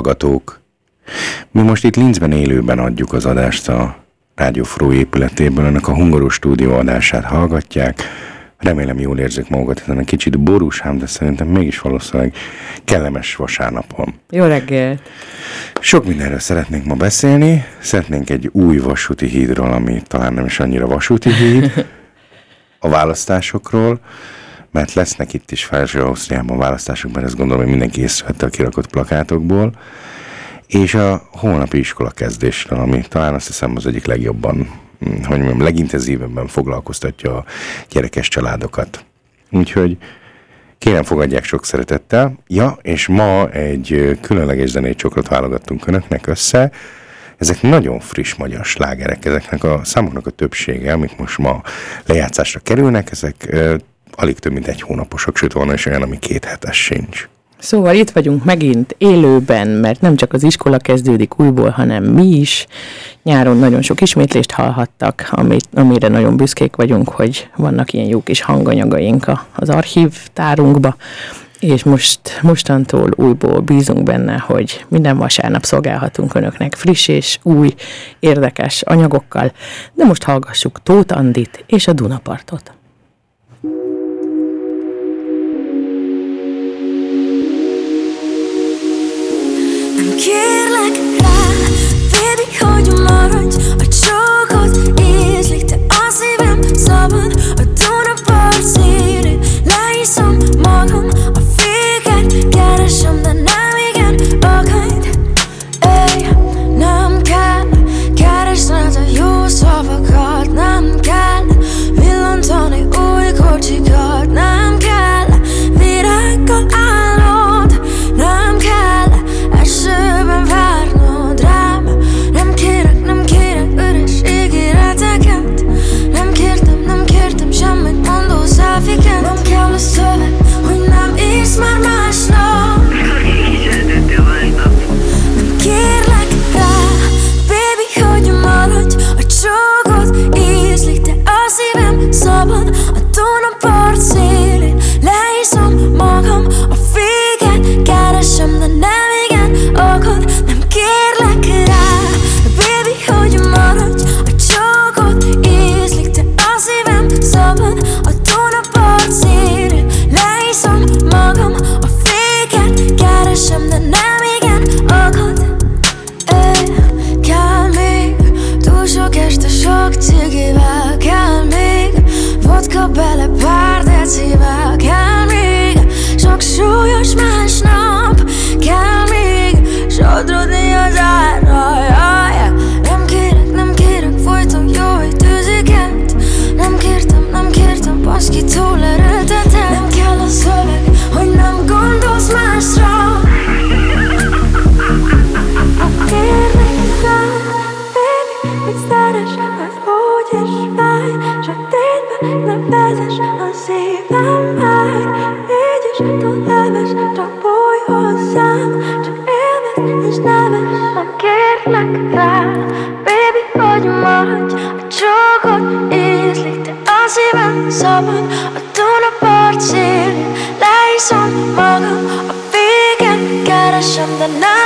hallgatók! Mi most itt Linzben élőben adjuk az adást a Rádió Fró épületéből, ennek a Hungaros stúdió adását hallgatják. Remélem jól érzik magukat ezen a kicsit borúsám, de szerintem mégis valószínűleg kellemes vasárnapon. Jó reggel! Sok mindenről szeretnénk ma beszélni. Szeretnénk egy új vasúti hídról, ami talán nem is annyira vasúti híd, a választásokról, mert lesznek itt is Felső Ausztriában választások, mert ezt gondolom, hogy mindenki észrevette a kirakott plakátokból, és a holnapi iskola kezdésről, ami talán azt hiszem az egyik legjobban, hm, hogy mondjam, legintenzívebben foglalkoztatja a gyerekes családokat. Úgyhogy kérem fogadják sok szeretettel. Ja, és ma egy különleges zenét csokrot válogattunk önöknek össze, ezek nagyon friss magyar slágerek, ezeknek a számoknak a többsége, amik most ma lejátszásra kerülnek, ezek alig több mint egy hónaposok, sőt van is olyan, ami két hetes sincs. Szóval itt vagyunk megint élőben, mert nem csak az iskola kezdődik újból, hanem mi is. Nyáron nagyon sok ismétlést hallhattak, amit, amire nagyon büszkék vagyunk, hogy vannak ilyen jó kis hanganyagaink az archív tárunkba, és most mostantól újból bízunk benne, hogy minden vasárnap szolgálhatunk önöknek friss és új, érdekes anyagokkal, de most hallgassuk Tóth Andit és a Dunapartot. Kérlek rá, baby, hogy maradj A csókot ízlik, te a szívem szabad A Dunapart szélén leiszom magam A féket keresem, de nem igen akadt keresem, de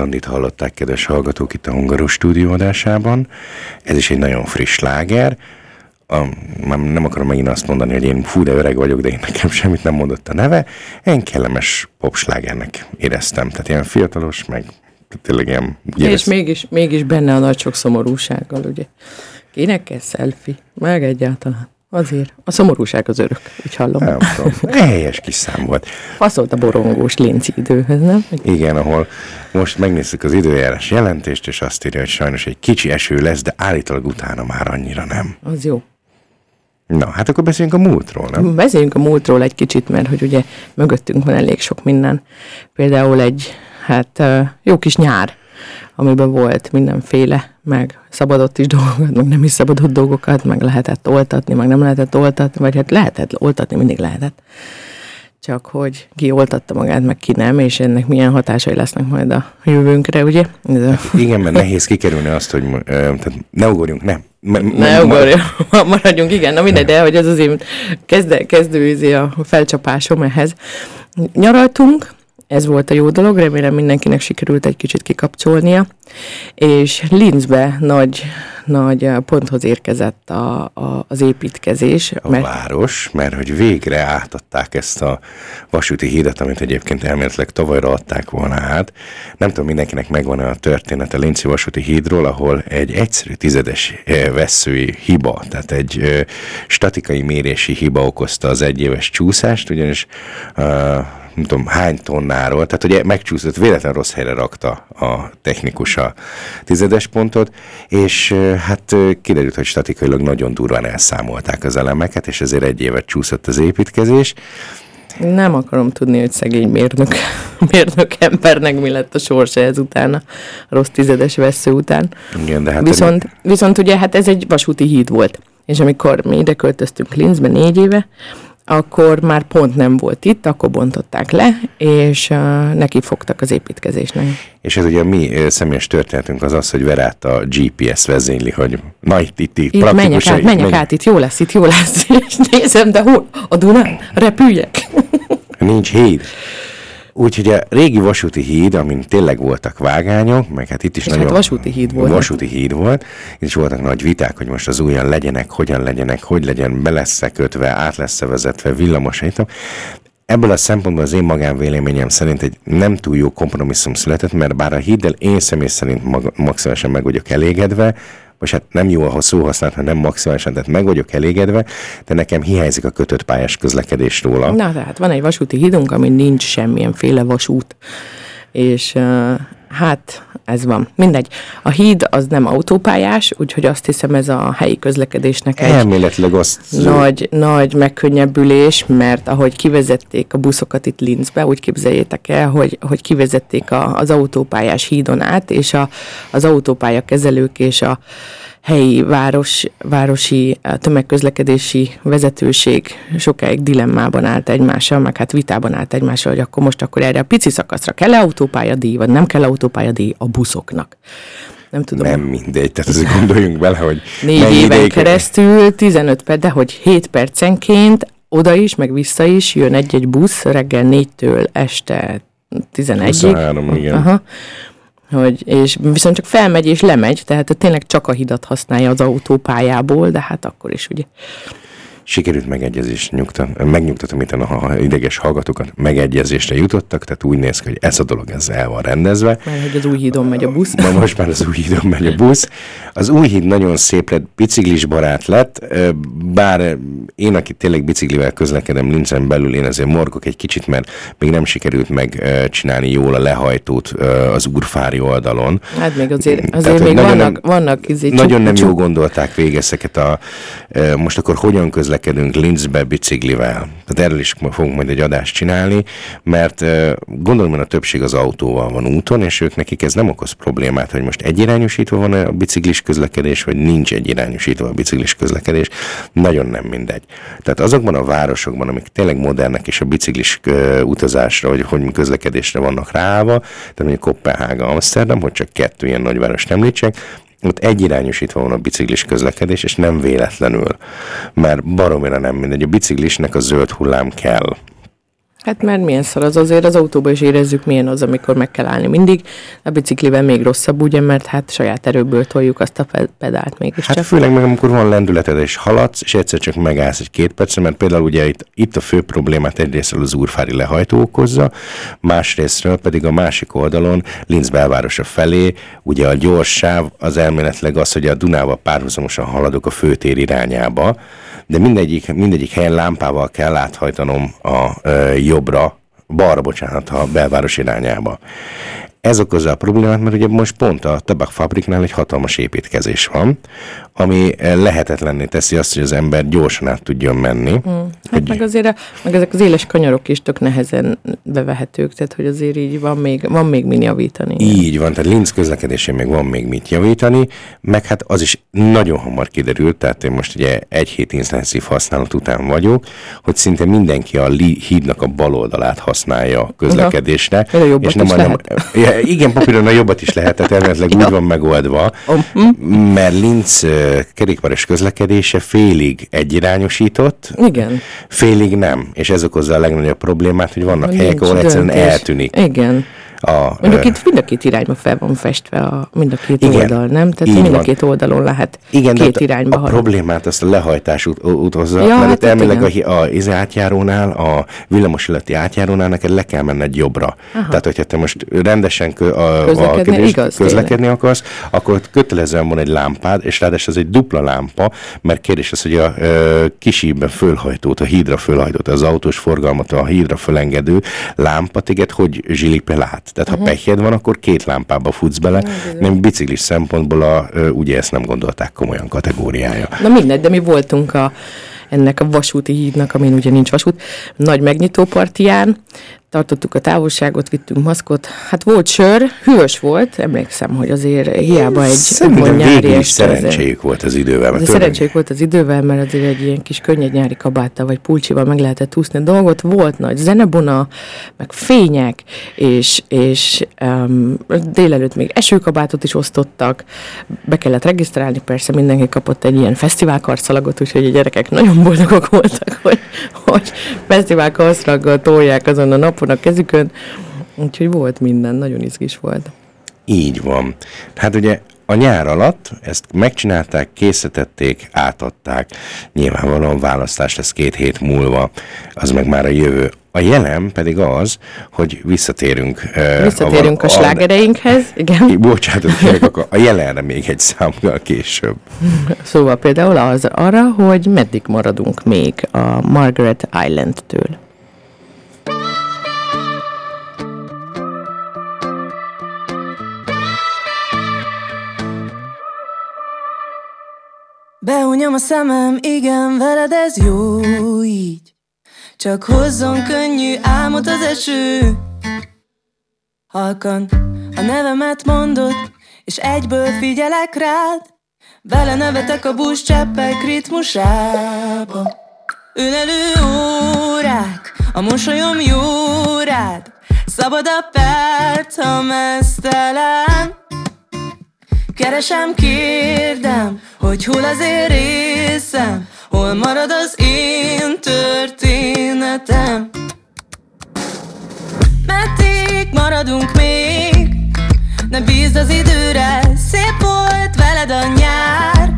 Andit hallották, kedves hallgatók, itt a Hungaros stúdió adásában. Ez is egy nagyon friss láger. A, nem akarom megint azt mondani, hogy én fú, de öreg vagyok, de én nekem semmit nem mondott a neve. Én kellemes popslágernek éreztem. Tehát ilyen fiatalos, meg tényleg ilyen... És érez... mégis, mégis benne a nagy sok szomorúsággal, ugye. Kinek kell selfie? Meg egyáltalán. Azért. A szomorúság az örök, úgy hallom. Nem tudom. Helyes kis szám volt. Passzolt a borongós linci időhöz, nem? Igen, ahol most megnézzük az időjárás jelentést, és azt írja, hogy sajnos egy kicsi eső lesz, de állítólag utána már annyira nem. Az jó. Na, hát akkor beszéljünk a múltról, nem? Beszéljünk a múltról egy kicsit, mert hogy ugye mögöttünk van elég sok minden. Például egy, hát jó kis nyár, amiben volt mindenféle, meg szabadott is dolgokat, meg nem is szabadott dolgokat, meg lehetett oltatni, meg nem lehetett oltatni, vagy hát lehetett oltatni, mindig lehetett. Csak hogy ki oltatta magát, meg ki nem, és ennek milyen hatásai lesznek majd a jövőnkre, ugye? Igen, mert nehéz kikerülni azt, hogy tehát ne ugorjunk, ne. M- Ne ugorjunk, maradjunk, igen, na mindegy, de hogy ez az én kezdő, kezdő izé a felcsapásom ehhez. Nyaraltunk, ez volt a jó dolog, remélem mindenkinek sikerült egy kicsit kikapcsolnia, és Linzbe nagy, nagy ponthoz érkezett a, a, az építkezés. a város, mert hogy végre átadták ezt a vasúti hídat, amit egyébként elméletileg tavalyra adták volna át. Nem tudom, mindenkinek megvan a történet a Linci vasúti hídról, ahol egy egyszerű tizedes eh, veszői hiba, tehát egy eh, statikai mérési hiba okozta az egyéves csúszást, ugyanis uh, nem tudom hány tonnáról, tehát ugye megcsúszott, véletlen rossz helyre rakta a technikus a tizedes pontot, és hát kiderült, hogy statikailag nagyon durván elszámolták az elemeket, és ezért egy évet csúszott az építkezés. Nem akarom tudni, hogy szegény mérnök, mérnök embernek mi lett a sorsa ezután, a rossz tizedes vesző után. Igen, de hát Viszont, viszont ugye hát ez egy vasúti híd volt. És amikor mi ide költöztünk Linzbe négy éve, akkor már pont nem volt itt, akkor bontották le, és uh, neki fogtak az építkezésnek. És ez ugye a mi személyes történetünk az az, hogy Verát a GPS vezényli, hogy na itt, itt, itt, Itt menjek át, menjek át, itt jó lesz, itt jó lesz. És nézem, de hol? A Dunán? Repüljek. Nincs híd. Úgyhogy a régi vasúti híd, amin tényleg voltak vágányok, meg hát itt is És nagyon... hát vasúti híd volt. Vasúti híd volt. Is voltak nagy viták, hogy most az újan legyenek, hogyan legyenek, hogy legyen, be lesz kötve, át lesz vezetve, villamos. Ebből a szempontból az én magánvéleményem szerint egy nem túl jó kompromisszum született, mert bár a híddel én személy szerint mag- maximálisan meg vagyok elégedve, vagy hát nem jó a szó használat, hanem maximálisan, tehát meg vagyok elégedve, de nekem hiányzik a kötött pályás közlekedés róla. Na, tehát van egy vasúti hídunk, amin nincs semmilyenféle vasút. És hát ez van. Mindegy. A híd az nem autópályás, úgyhogy azt hiszem ez a helyi közlekedésnek egy Elméletileg azt nagy, nagy megkönnyebbülés, mert ahogy kivezették a buszokat itt Linzbe, úgy képzeljétek el, hogy, hogy kivezették a, az autópályás hídon át, és a, az autópálya kezelők és a helyi város, városi eh, tömegközlekedési vezetőség sokáig dilemmában állt egymással, meg hát vitában állt egymással, hogy akkor most akkor erre a pici szakaszra kell-e autópályadíj, vagy nem kell autópályadíj a buszoknak. Nem tudom. nem mindegy, tehát azért gondoljunk bele, hogy Négy éven ideig- keresztül, 15 perc, de hogy 7 percenként oda is, meg vissza is jön egy-egy busz reggel 4-től este 11-ig. 23, igen. Aha. Hogy, és viszont csak felmegy és lemegy, tehát tényleg csak a hidat használja az autópályából, de hát akkor is ugye. Sikerült megegyezés, nyugta, megnyugtatom itt a ha- ideges hallgatókat, megegyezésre jutottak, tehát úgy néz ki, hogy ez a dolog ez el van rendezve. Mert hogy az új hídon megy a busz. Ma most már az új hídon megy a busz. Az új híd nagyon szép lett, biciklis barát lett, bár én, aki tényleg biciklivel közlekedem Linzen belül, én azért morgok egy kicsit, mert még nem sikerült megcsinálni jól a lehajtót az Úrfári oldalon. Hát még azért, Tehát, azért hogy még vannak, vannak izé, Nagyon nem jól gondolták végig ezeket a... Most akkor hogyan közlekedünk Linzbe biciklivel? Tehát erről is fogunk majd egy adást csinálni, mert gondolom, hogy a többség az autóval van úton, és ők nekik ez nem okoz problémát, hogy most egyirányosítva van a biciklis közlekedés, vagy nincs egyirányosítva a biciklis közlekedés. Nagyon nem mindegy. Tehát azokban a városokban, amik tényleg modernek és a biciklis utazásra, vagy hogy közlekedésre vannak ráállva, tehát mondjuk Kopenhága, Amsterdam, hogy csak kettő ilyen nagyvárost említsek, ott egyirányosítva van a biciklis közlekedés, és nem véletlenül, mert baromira nem mindegy. A biciklisnek a zöld hullám kell. Hát mert milyen szar az azért az autóban is érezzük, milyen az, amikor meg kell állni mindig. A biciklivel még rosszabb, ugye, mert hát saját erőből toljuk azt a pe- pedált mégis Hát csak. főleg meg amikor van lendületed és haladsz, és egyszer csak megállsz egy két percre, mert például ugye itt, itt a fő problémát egyrésztről az úrfári lehajtó okozza, másrésztről pedig a másik oldalon, Linz belvárosa felé, ugye a gyors sáv az elméletileg az, hogy a Dunával párhuzamosan haladok a főtér irányába, de mindegyik, mindegyik helyen lámpával kell áthajtanom a ö, jobbra, balra, bocsánat, a belváros irányába. Ez okozza a problémát, mert ugye most pont a tabakfabriknál egy hatalmas építkezés van, ami lehetetlenné teszi azt, hogy az ember gyorsan át tudjon menni. Hmm. Hát meg azért, a, meg ezek az éles kanyarok is tök nehezen bevehetők, tehát hogy azért így van még, van még min javítani. Így van, tehát Linz közlekedésén még van még mit javítani, meg hát az is nagyon hamar kiderült, tehát én most ugye egy hét intenzív használat után vagyok, hogy szinte mindenki a hídnak a bal oldalát használja a közlekedésre. Aha. És nem, nem, ja, igen, papíron a jobbat is lehet, tehát elméletileg ja. úgy van megoldva, mert Linz kerékpáros közlekedése félig egyirányosított, Igen. félig nem, és ez okozza a legnagyobb problémát, hogy vannak helyek, ahol egyszerűen döntés. eltűnik. Igen. A, Mondjuk itt mind a két irányba fel van festve a, mind a két igen, oldal, nem? Tehát mind van. a két oldalon lehet igen, két irányba a, a problémát azt a lehajtás ut- utozza, ja, mert hát itt elméleg a, a, az átjárónál, a villamos illeti átjárónál neked le kell menned jobbra. Aha. Tehát, hogyha te most rendesen kö, a, közlekedni, a, igaz, közlekedni akarsz, akkor kötelezően van egy lámpád, és ráadásul ez egy dupla lámpa, mert kérdés az, hogy a ö, kisíben fölhajtót, a hídra fölhajtót, az autós forgalmat, a hídra fölengedő lámpa téged hogy zsilipel át? Tehát uh-huh. ha pehjed van, akkor két lámpába futsz bele, uh-huh. nem biciklis szempontból a, ugye ezt nem gondolták komolyan kategóriája. Na mindegy, de mi voltunk a ennek a vasúti hídnak, amin ugye nincs vasút, nagy megnyitópartiján, tartottuk a távolságot, vittünk maszkot. Hát volt sör, hűvös volt, emlékszem, hogy azért hiába egy Szerintem nyári is szerencséjük volt az idővel. Mert szerencséjük volt az idővel, mert azért egy ilyen kis könnyed nyári kabáttal vagy pulcsival meg lehetett úszni a dolgot. Volt nagy zenebona, meg fények, és, és um, délelőtt még esőkabátot is osztottak. Be kellett regisztrálni, persze mindenki kapott egy ilyen fesztiválkarszalagot, úgyhogy a gyerekek nagyon boldogok voltak, hogy, hogy fesztiválkarszalaggal tolják azon a nap napon a kezükön, úgyhogy volt minden, nagyon izgis volt. Így van. Hát ugye a nyár alatt ezt megcsinálták, készítették, átadták. Nyilvánvalóan választás lesz két hét múlva, az meg már a jövő. A jelen pedig az, hogy visszatérünk. Visszatérünk a, a, a slágereinkhez, igen. Bocsánat, kérek, a jelenre még egy számgal később. Szóval például az arra, hogy meddig maradunk még a Margaret Island-től. Behunyom a szemem, igen, veled ez jó így. Csak hozzon könnyű álmot az eső. Halkan a nevemet mondod, és egyből figyelek rád. Bele nevetek a busz cseppek ritmusába. Ülelő órák, a mosolyom jó rád. Szabad a perc, ha mesztelen Keresem, kérdem, hogy hol az én részem Hol marad az én történetem. Meddig maradunk még? Ne bízd az időre Szép volt veled a nyár.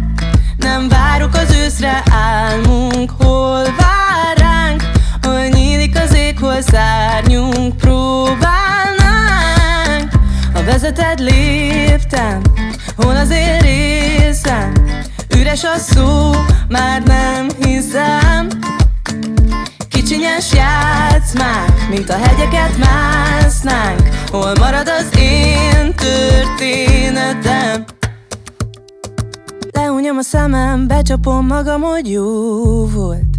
Nem várok az őszre Álmunk hol vár ránk. Hol nyílik az ég, hol szárnyunk Próbálnánk. Ha vezeted léptem Hol az én részem? Üres a szó, már nem hiszem. Kicsinyes játszmák, mint a hegyeket másznánk. Hol marad az én történetem? Leúnyom a szemem, becsapom magam, hogy jó volt.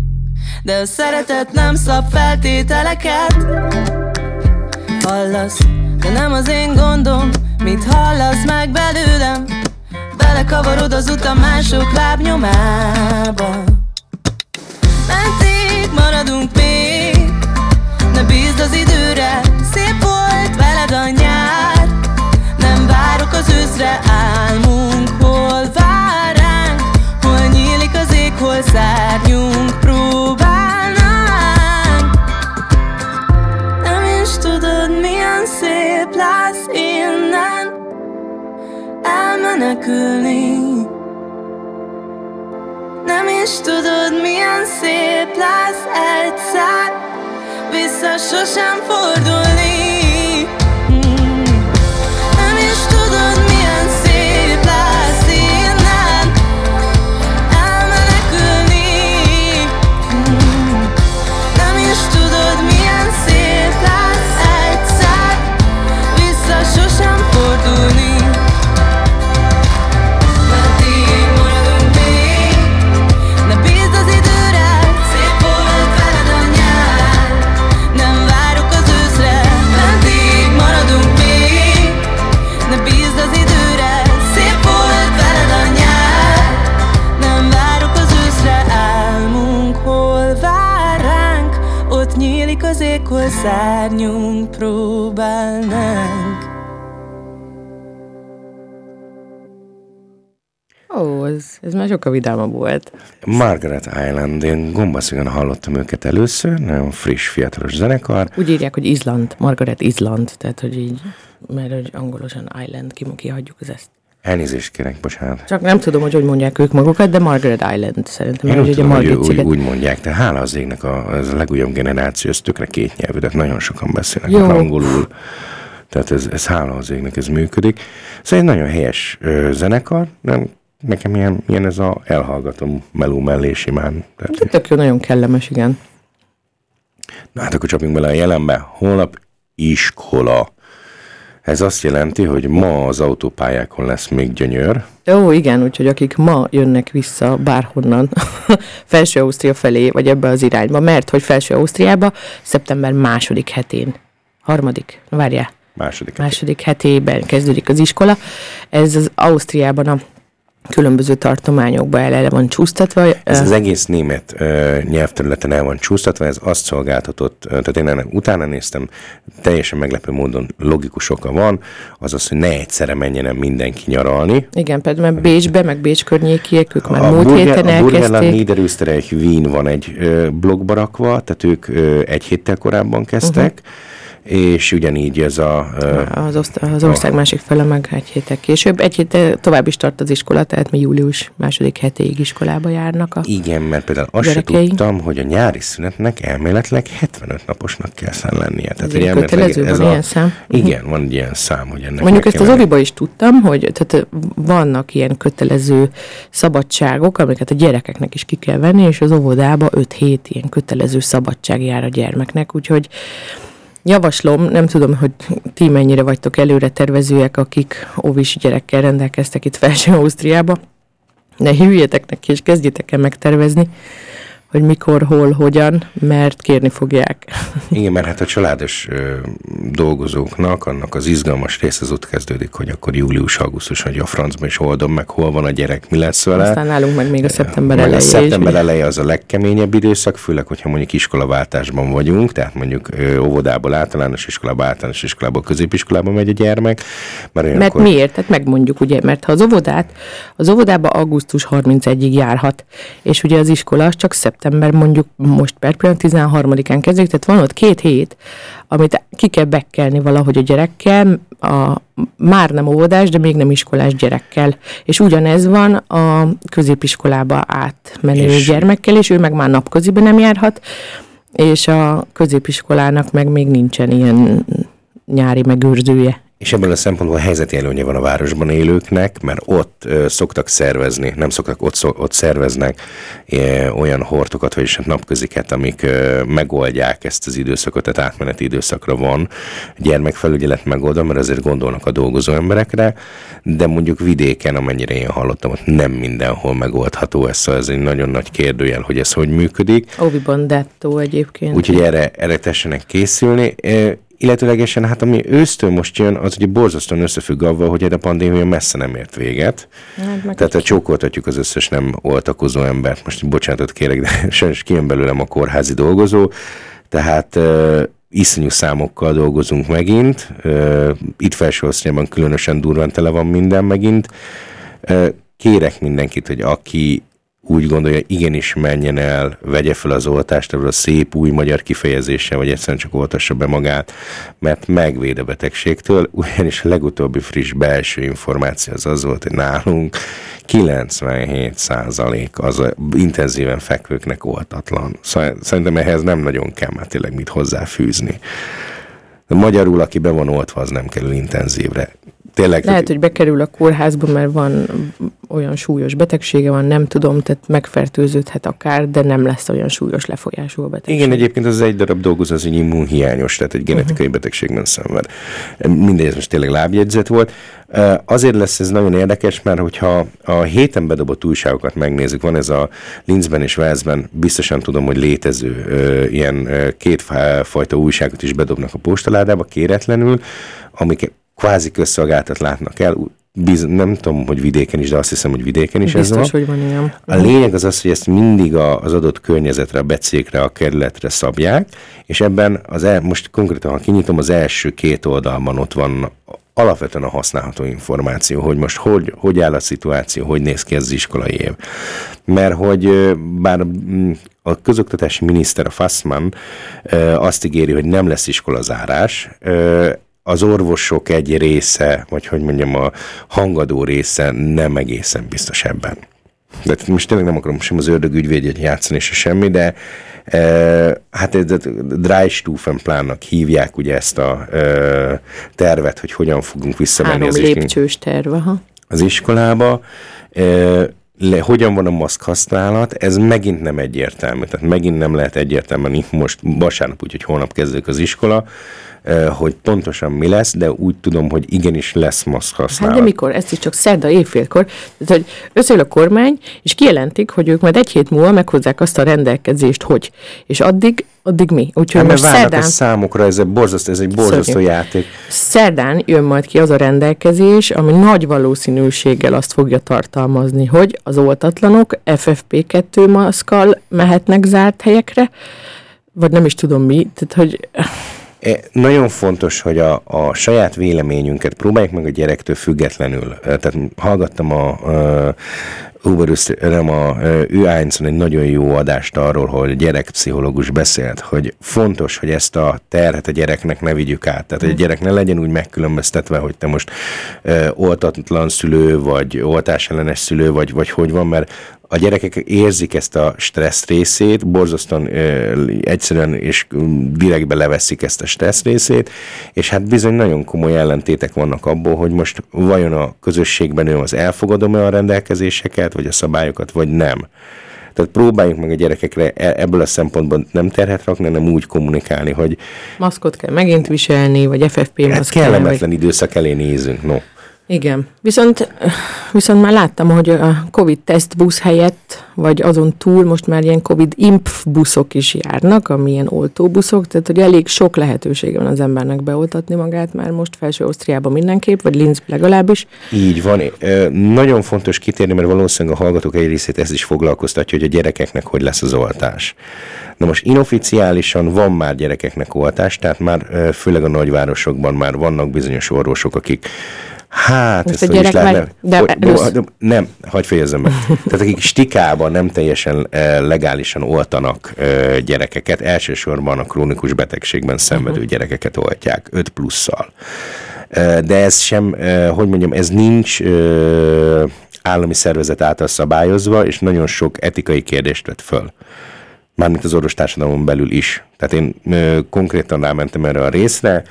De a szeretet nem szab feltételeket. Hallasz, de nem az én gondom Mit hallasz meg belőlem? Belekavarod az utam mások lábnyomába Meddig maradunk még? Ne bízd az időre Szép volt veled a nyár Nem várok az őszre Álmunk hol vár ránk Hol nyílik az ég, hol szárnyunk elmenekülni. Nem is tudod milyen szép lesz egyszer Vissza sosem fordulni ez, már sokkal vidámabb volt. Margaret Island, én gombaszígon hallottam őket először, nagyon friss, fiatalos zenekar. Úgy írják, hogy Izland, Margaret Izland, tehát hogy így, mert hogy angolosan Island, ki, kihagyjuk az ezt. Elnézést kérek, bocsánat. Csak nem tudom, hogy hogy mondják ők magukat, de Margaret Island szerintem. Én úgy tudom, hogy Margit úgy, úgy mondják, de hála az égnek a, az a legújabb generáció, ez tökre két nyelvű, tehát nagyon sokan beszélnek Jó. angolul. Tehát ez, ez hála az égnek, ez működik. Szóval egy nagyon helyes ö, zenekar, nem, nekem ilyen, ilyen ez a elhallgatom meló mellé simán. Tehát, De tök jó, nagyon kellemes, igen. Na hát akkor csapjunk bele a jelenbe. Holnap iskola. Ez azt jelenti, hogy ma az autópályákon lesz még gyönyör. Ó, igen, úgyhogy akik ma jönnek vissza bárhonnan Felső Ausztria felé, vagy ebbe az irányba, mert hogy Felső Ausztriába szeptember második hetén, harmadik, várjál, Második. második hetében kezdődik az iskola. Ez az Ausztriában a különböző tartományokba el, el van csúsztatva. Ez az egész német ö, nyelvterületen el van csúsztatva, ez azt szolgáltatott, ö, tehát én ennek utána néztem, teljesen meglepő módon logikus oka van, az az, hogy ne egyszerre menjen el mindenki nyaralni. Igen, pedig mert Bécsbe, meg Bécs környékiek, ők már a múlt Burger- héten a elkezdték. Niederösterreich Wien van egy ö, blogba rakva, tehát ők ö, egy héttel korábban kezdtek, uh-huh. És ugyanígy ez a... Az, oszt- az ország másik fele meg egy héttel később. Egy héttel tovább is tart az iskola, tehát mi július második hetéig iskolába járnak. A... igen, mert például azt se Gyerekeink. tudtam, hogy a nyári szünetnek elméletileg 75 naposnak kell szem lennie. Tehát, Ez egy kötelező, van ilyen szám? Igen, van egy ilyen szám, hogy ennek Mondjuk ezt az oviba is tudtam, hogy tehát vannak ilyen kötelező szabadságok, amiket a gyerekeknek is ki kell venni, és az óvodába 5 hét ilyen kötelező szabadság jár a gyermeknek, úgyhogy javaslom, nem tudom, hogy ti mennyire vagytok előre tervezőek, akik óvis gyerekkel rendelkeztek itt Felső Ausztriába, de hűljetek neki, és kezdjétek el megtervezni, hogy mikor, hol, hogyan, mert kérni fogják. Igen, mert hát a családos ö, dolgozóknak annak az izgalmas rész az ott kezdődik, hogy akkor július, augusztus, hogy a francban is oldom meg, hol van a gyerek, mi lesz vele. Aztán nálunk meg még a szeptember Meg a eleje is. szeptember eleje az a legkeményebb időszak, főleg, hogyha mondjuk iskolaváltásban vagyunk, tehát mondjuk ö, óvodából általános iskolába, általános iskolába, középiskolába megy a gyermek. Mert, Mert olyankor- miért? Tehát megmondjuk, ugye, mert ha az óvodát, az óvodába augusztus 31-ig járhat, és ugye az iskola az csak szeptember, mondjuk most per pillanat 13-án kezdődik, tehát van ott két hét, amit ki kell bekkelni valahogy a gyerekkel, a már nem óvodás, de még nem iskolás gyerekkel. És ugyanez van a középiskolába átmenő És- és... gyermekkel, és ő meg már napköziben nem járhat, és a középiskolának meg még nincsen ilyen nyári megőrzője. És ebből a szempontból helyzeti előnye van a városban élőknek, mert ott ö, szoktak szervezni, nem szoktak, ott, szok, ott szerveznek ö, olyan hortokat, vagyis hát napköziket, amik ö, megoldják ezt az időszakot, tehát átmeneti időszakra van gyermekfelügyelet megoldva, mert azért gondolnak a dolgozó emberekre, de mondjuk vidéken, amennyire én hallottam, ott nem mindenhol megoldható ez, szóval ez egy nagyon nagy kérdőjel, hogy ez hogy működik. Oviban dettó egyébként. Úgyhogy erre, erre tessenek készülni. Illetőlegesen, hát ami ősztől most jön, az ugye borzasztóan összefügg avval, hogy a pandémia messze nem ért véget. Hát Tehát a csókoltatjuk az összes nem oltakozó embert. Most bocsánatot kérek, de sajnos kijön belőlem a kórházi dolgozó. Tehát uh, iszonyú számokkal dolgozunk megint. Uh, itt felső Ausztriában különösen durván tele van minden megint. Uh, kérek mindenkit, hogy aki úgy gondolja, igenis menjen el, vegye fel az oltást, ebből a szép új magyar kifejezéssel, vagy egyszerűen csak oltassa be magát, mert megvéd a betegségtől, ugyanis a legutóbbi friss belső információ az az volt, hogy nálunk 97 százalék az a intenzíven fekvőknek oltatlan. Szóval szerintem ehhez nem nagyon kell már tényleg mit hozzáfűzni. De magyarul, aki be van oltva, az nem kerül intenzívre. Tényleg, Lehet, hogy bekerül a kórházba, mert van olyan súlyos betegsége van, nem tudom, tehát megfertőződhet akár, de nem lesz olyan súlyos lefolyású a betegség. Igen, egyébként az egy darab dolgozó az egy immunhiányos, tehát egy genetikai betegségben szenved. Mindegy, ez most tényleg lábjegyzet volt. Azért lesz ez nagyon érdekes, mert hogyha a héten bedobott újságokat megnézzük, van ez a Linzben és Velszben, biztosan tudom, hogy létező ilyen kétfajta újságot is bedobnak a postaládába kéretlenül, amik kvázi közszolgáltat látnak el, biz, nem tudom, hogy vidéken is, de azt hiszem, hogy vidéken is Biztos, ez van. hogy van ilyen. A lényeg az az, hogy ezt mindig a, az adott környezetre, a becékre, a kerületre szabják, és ebben az el, most konkrétan, ha kinyitom, az első két oldalban ott van alapvetően a használható információ, hogy most hogy, hogy áll a szituáció, hogy néz ki ez az iskolai év. Mert hogy bár mm, a közoktatási miniszter, a Fassmann ö, azt ígéri, hogy nem lesz iskolazárás, az orvosok egy része, vagy hogy mondjam, a hangadó része nem egészen biztos ebben. De most tényleg nem akarom sem az ördög ügyvédjét játszani, se semmi, de e, hát ez a Dreistufen-plánnak hívják ugye ezt a e, tervet, hogy hogyan fogunk visszamenni Három az, lépcsős terve, ha. az iskolába. E, le, hogyan van a maszk használat, ez megint nem egyértelmű. Tehát megint nem lehet egyértelműen most vasárnap, úgyhogy holnap kezdődik az iskola, hogy pontosan mi lesz, de úgy tudom, hogy igenis lesz maszk Hát használat. de mikor? Ez is csak szerda éjfélkor. Tehát, hogy összeül a kormány, és kijelentik, hogy ők majd egy hét múlva meghozzák azt a rendelkezést, hogy. És addig, addig mi? Úgyhogy Hát, most szerdán, ez számukra, ez egy borzasztó, ez egy borzasztó játék. szerdán jön majd ki az a rendelkezés, ami nagy valószínűséggel azt fogja tartalmazni, hogy az oltatlanok FFP2 maszkal mehetnek zárt helyekre, vagy nem is tudom mi, tehát hogy Nagyon fontos, hogy a, a saját véleményünket próbáljuk meg a gyerektől függetlenül. E, Tehát hallgattam a uh, Uberus, nem a ő Einson egy nagyon jó adást arról, hogy a gyerekpszichológus beszélt, hogy fontos, hogy ezt a terhet a gyereknek ne vigyük át. Tehát, hogy a gyerek ne legyen úgy megkülönböztetve, hogy te most uh, oltatlan szülő, vagy oltásellenes szülő, vagy, vagy hogy van, mert a gyerekek érzik ezt a stressz részét, borzasztóan egyszerűen és direktbe leveszik ezt a stressz részét, és hát bizony nagyon komoly ellentétek vannak abból, hogy most vajon a közösségben ő az elfogadom-e a rendelkezéseket, vagy a szabályokat, vagy nem. Tehát próbáljunk meg a gyerekekre e- ebből a szempontból nem terhet rakni, hanem úgy kommunikálni, hogy maszkot kell megint viselni, vagy FFP hát maszk kell, vagy kellemetlen időszak elé nézünk. No. Igen. Viszont, viszont már láttam, hogy a Covid tesztbusz helyett, vagy azon túl most már ilyen Covid impf buszok is járnak, ami ilyen oltóbuszok, tehát hogy elég sok lehetősége van az embernek beoltatni magát már most felső Ausztriában mindenképp, vagy Linzben legalábbis. Így van. Nagyon fontos kitérni, mert valószínűleg a hallgatók egy részét ez is foglalkoztatja, hogy a gyerekeknek hogy lesz az oltás. Na most inoficiálisan van már gyerekeknek oltás, tehát már főleg a nagyvárosokban már vannak bizonyos orvosok, akik Hát, Most ezt a is gyerek lehetne... meg- de hogy- elősz- de- nem, hagyd fejezzem meg. Tehát akik stikában nem teljesen eh, legálisan oltanak eh, gyerekeket, elsősorban a krónikus betegségben szenvedő gyerekeket oltják, 5 plusszal. Eh, De ez sem, eh, hogy mondjam, ez nincs állami szervezet által szabályozva, és nagyon sok etikai kérdést vet föl mármint az orvostársadalmon belül is. Tehát én ö, konkrétan rámentem erre a részre,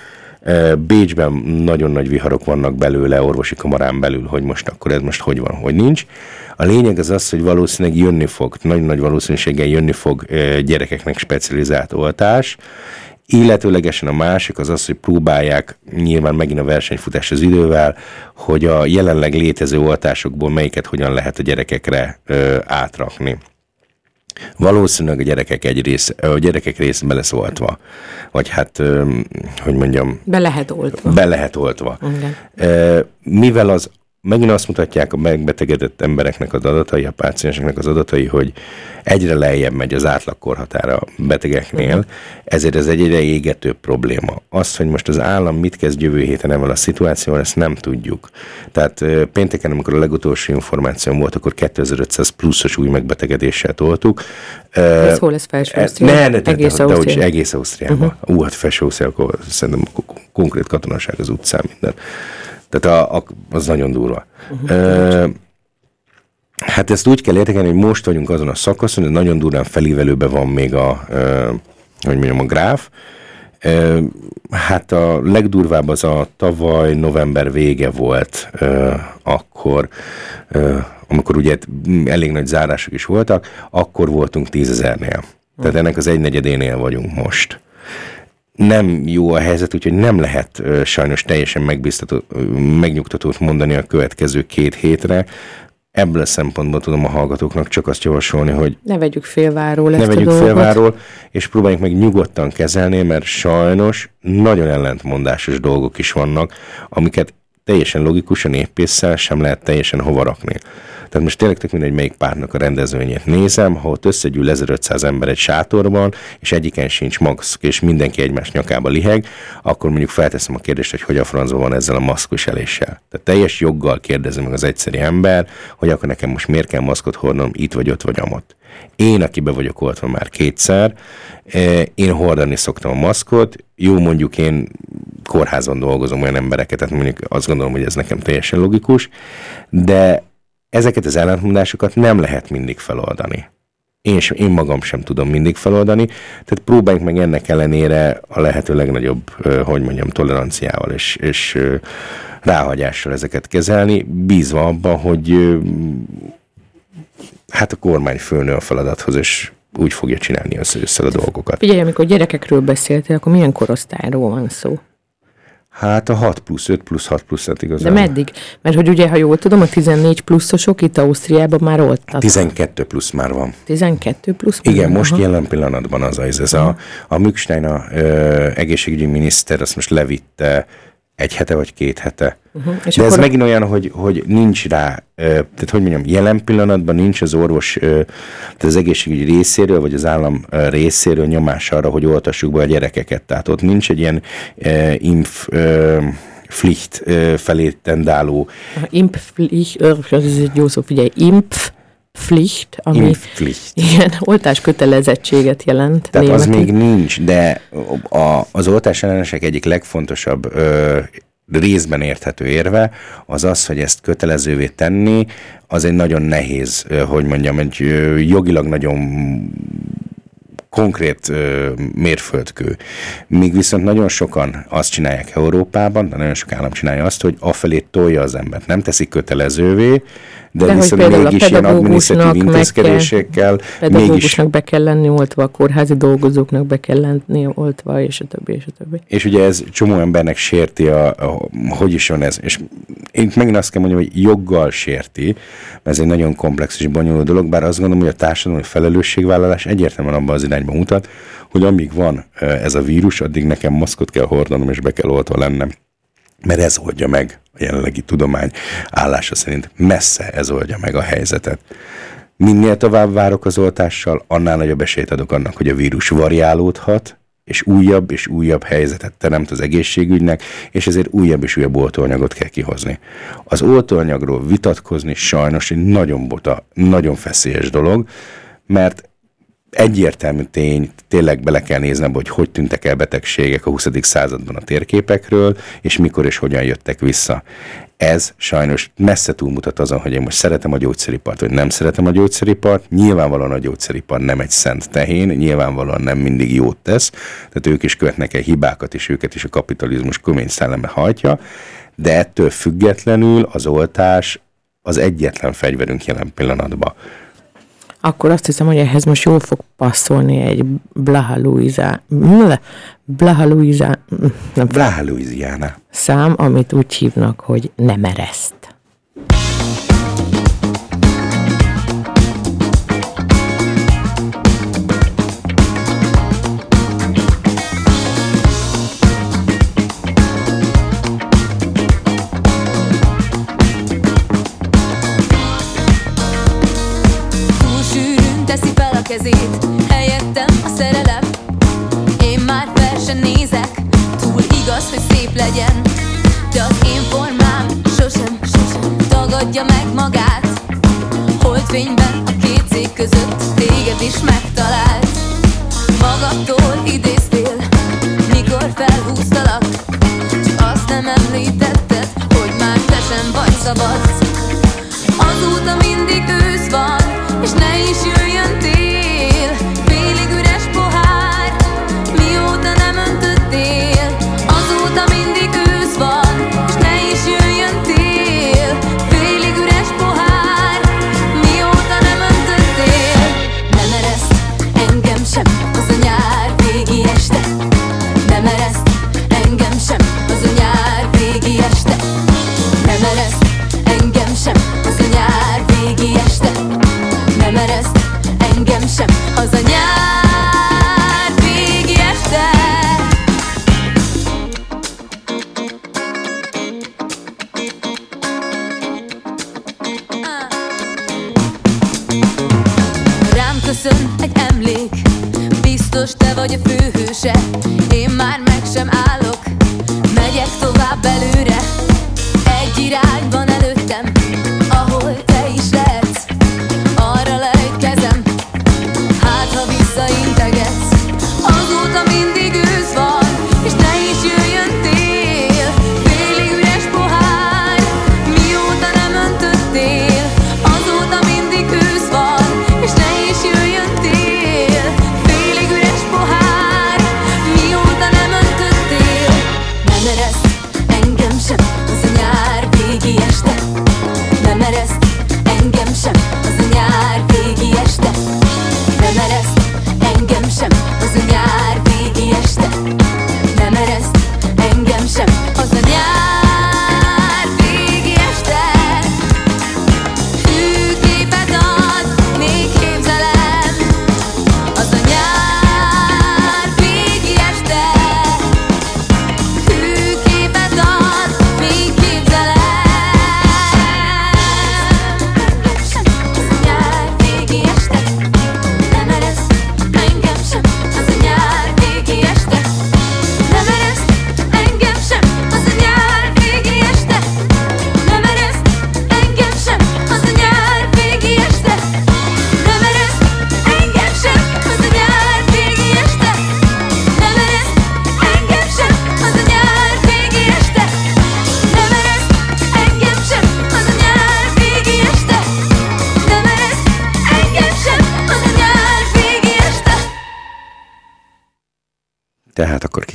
Bécsben nagyon nagy viharok vannak belőle, orvosi kamarán belül, hogy most akkor ez most hogy van, hogy nincs. A lényeg az az, hogy valószínűleg jönni fog, nagyon nagy valószínűséggel jönni fog gyerekeknek specializált oltás, illetőlegesen a másik az az, hogy próbálják nyilván megint a versenyfutás az idővel, hogy a jelenleg létező oltásokból melyiket hogyan lehet a gyerekekre ö, átrakni. Valószínűleg a gyerekek egy rész, a gyerekek részben lesz oltva. Vagy hát, hogy mondjam, Be lehet oltva. be lehet oltva. Igen. Mivel az, megint azt mutatják a megbetegedett embereknek az adatai, a pácienseknek az adatai, hogy egyre lejjebb megy az átlagkorhatára a betegeknél, ezért ez egy egyre égető probléma. Azt, hogy most az állam mit kezd jövő héten ebben a szituációval, ezt nem tudjuk. Tehát pénteken, amikor a legutolsó információm volt, akkor 2500 pluszos új megbetegedéssel toltuk. Ez hol lesz felső E, Ausztria? Ne, ne, Egész de, de, Ausztria? de egész Ausztriában. Uh-huh. Ú, hát felső Ausztria, akkor szerintem konkrét katonaság az utcán minden. Tehát a, a, az nagyon durva. Uh-huh. Ö, hát ezt úgy kell értékelni, hogy most vagyunk azon a szakaszon, hogy nagyon durván felívelőben van még a, ö, hogy mondjam, a gráf. Ö, hát a legdurvább az a tavaly november vége volt, ö, akkor, ö, amikor ugye elég nagy zárások is voltak, akkor voltunk tízezernél. Tehát ennek az egynegyedénél vagyunk most nem jó a helyzet, úgyhogy nem lehet sajnos teljesen megbíztató, ö, megnyugtatót mondani a következő két hétre. Ebből a szempontból tudom a hallgatóknak csak azt javasolni, hogy Ne vegyük félváról ezt ne a vegyük dolgot. félváról, és próbáljuk meg nyugodtan kezelni, mert sajnos nagyon ellentmondásos dolgok is vannak, amiket teljesen logikusan éppésszel sem lehet teljesen hova rakni. Tehát most tényleg tök mindegy, melyik pártnak a rendezvényét nézem, ha ott összegyűl 1500 ember egy sátorban, és egyiken sincs maszk, és mindenki egymás nyakába liheg, akkor mondjuk felteszem a kérdést, hogy hogy a francban van ezzel a maszkviseléssel. Tehát teljes joggal kérdezi meg az egyszerű ember, hogy akkor nekem most miért kell maszkot hordnom itt vagy ott vagy amott. Én, aki be vagyok oltva már kétszer, eh, én hordani szoktam a maszkot, jó mondjuk én kórházon dolgozom olyan embereket, tehát mondjuk azt gondolom, hogy ez nekem teljesen logikus, de ezeket az ellentmondásokat nem lehet mindig feloldani. Én, sem, én magam sem tudom mindig feloldani, tehát próbáljunk meg ennek ellenére a lehető legnagyobb, hogy mondjam, toleranciával és, és ráhagyással ezeket kezelni, bízva abban, hogy hát a kormány fölnő a feladathoz, és úgy fogja csinálni össze a dolgokat. Figyelj, amikor gyerekekről beszéltél, akkor milyen korosztályról van szó? Hát a 6 plusz, 5 plusz, 6 plusz, hát igazán. De meddig? Mert hogy ugye, ha jól tudom, a 14 pluszosok itt Ausztriában már oltatnak. 12 plusz már van. 12 plusz? Igen, van? most Aha. jelen pillanatban az az. Ez a, a Mückstein, a ö, egészségügyi miniszter, azt most levitte egy hete vagy két hete. Uh-huh. És De ez megint olyan, hogy, hogy nincs rá, tehát hogy mondjam, jelen pillanatban nincs az orvos, tehát az egészségügyi részéről, vagy az állam részéről nyomás arra, hogy oltassuk be a gyerekeket. Tehát ott nincs egy ilyen inf, Pflicht felé tendáló. Impflicht, ez egy jó szó, figyelj, impf Pflicht, ami Impfpflicht. ilyen oltás kötelezettséget jelent. Tehát németen. az még nincs, de a, az oltás ellenesek egyik legfontosabb ö, részben érthető érve az az, hogy ezt kötelezővé tenni, az egy nagyon nehéz, hogy mondjam, egy jogilag nagyon konkrét ö, mérföldkő. Míg viszont nagyon sokan azt csinálják Európában, de nagyon sok állam csinálja azt, hogy afelé tolja az embert. Nem teszik kötelezővé, de, de viszont mégis ilyen adminisztratív intézkedésekkel. Pedagógusnak mégis... be kell lenni oltva, a kórházi dolgozóknak be kell lenni oltva, és a többi, és a többi. És ugye ez csomó embernek sérti, a, a, hogy is van ez. És én megint azt kell mondjam, hogy joggal sérti, mert ez egy nagyon komplex és bonyolult dolog, bár azt gondolom, hogy a társadalmi felelősségvállalás egyértelműen abban az irányba mutat, hogy amíg van ez a vírus, addig nekem maszkot kell hordanom, és be kell oltva lennem mert ez oldja meg a jelenlegi tudomány állása szerint. Messze ez oldja meg a helyzetet. Minél tovább várok az oltással, annál nagyobb esélyt adok annak, hogy a vírus variálódhat, és újabb és újabb helyzetet teremt az egészségügynek, és ezért újabb és újabb oltóanyagot kell kihozni. Az oltóanyagról vitatkozni sajnos egy nagyon bota, nagyon feszélyes dolog, mert egyértelmű tény, tényleg bele kell néznem, hogy hogy tűntek el betegségek a 20. században a térképekről, és mikor és hogyan jöttek vissza. Ez sajnos messze túlmutat azon, hogy én most szeretem a gyógyszeripart, vagy nem szeretem a gyógyszeripart. Nyilvánvalóan a gyógyszeripar nem egy szent tehén, nyilvánvalóan nem mindig jót tesz, tehát ők is követnek el hibákat, és őket is a kapitalizmus kömény szelleme hajtja, de ettől függetlenül az oltás az egyetlen fegyverünk jelen pillanatban akkor azt hiszem, hogy ehhez most jól fog passzolni egy Blaha Luisa, Blaha Luisa, nem, Blaha Louisiana. Szám, amit úgy hívnak, hogy nem ereszt. Holdfényben a két cég között Téged is megtalált. Magadtól idéztél Mikor felhúztalak. Csak azt nem említetted Hogy már te sem vagy szabad. Azóta mindig ősz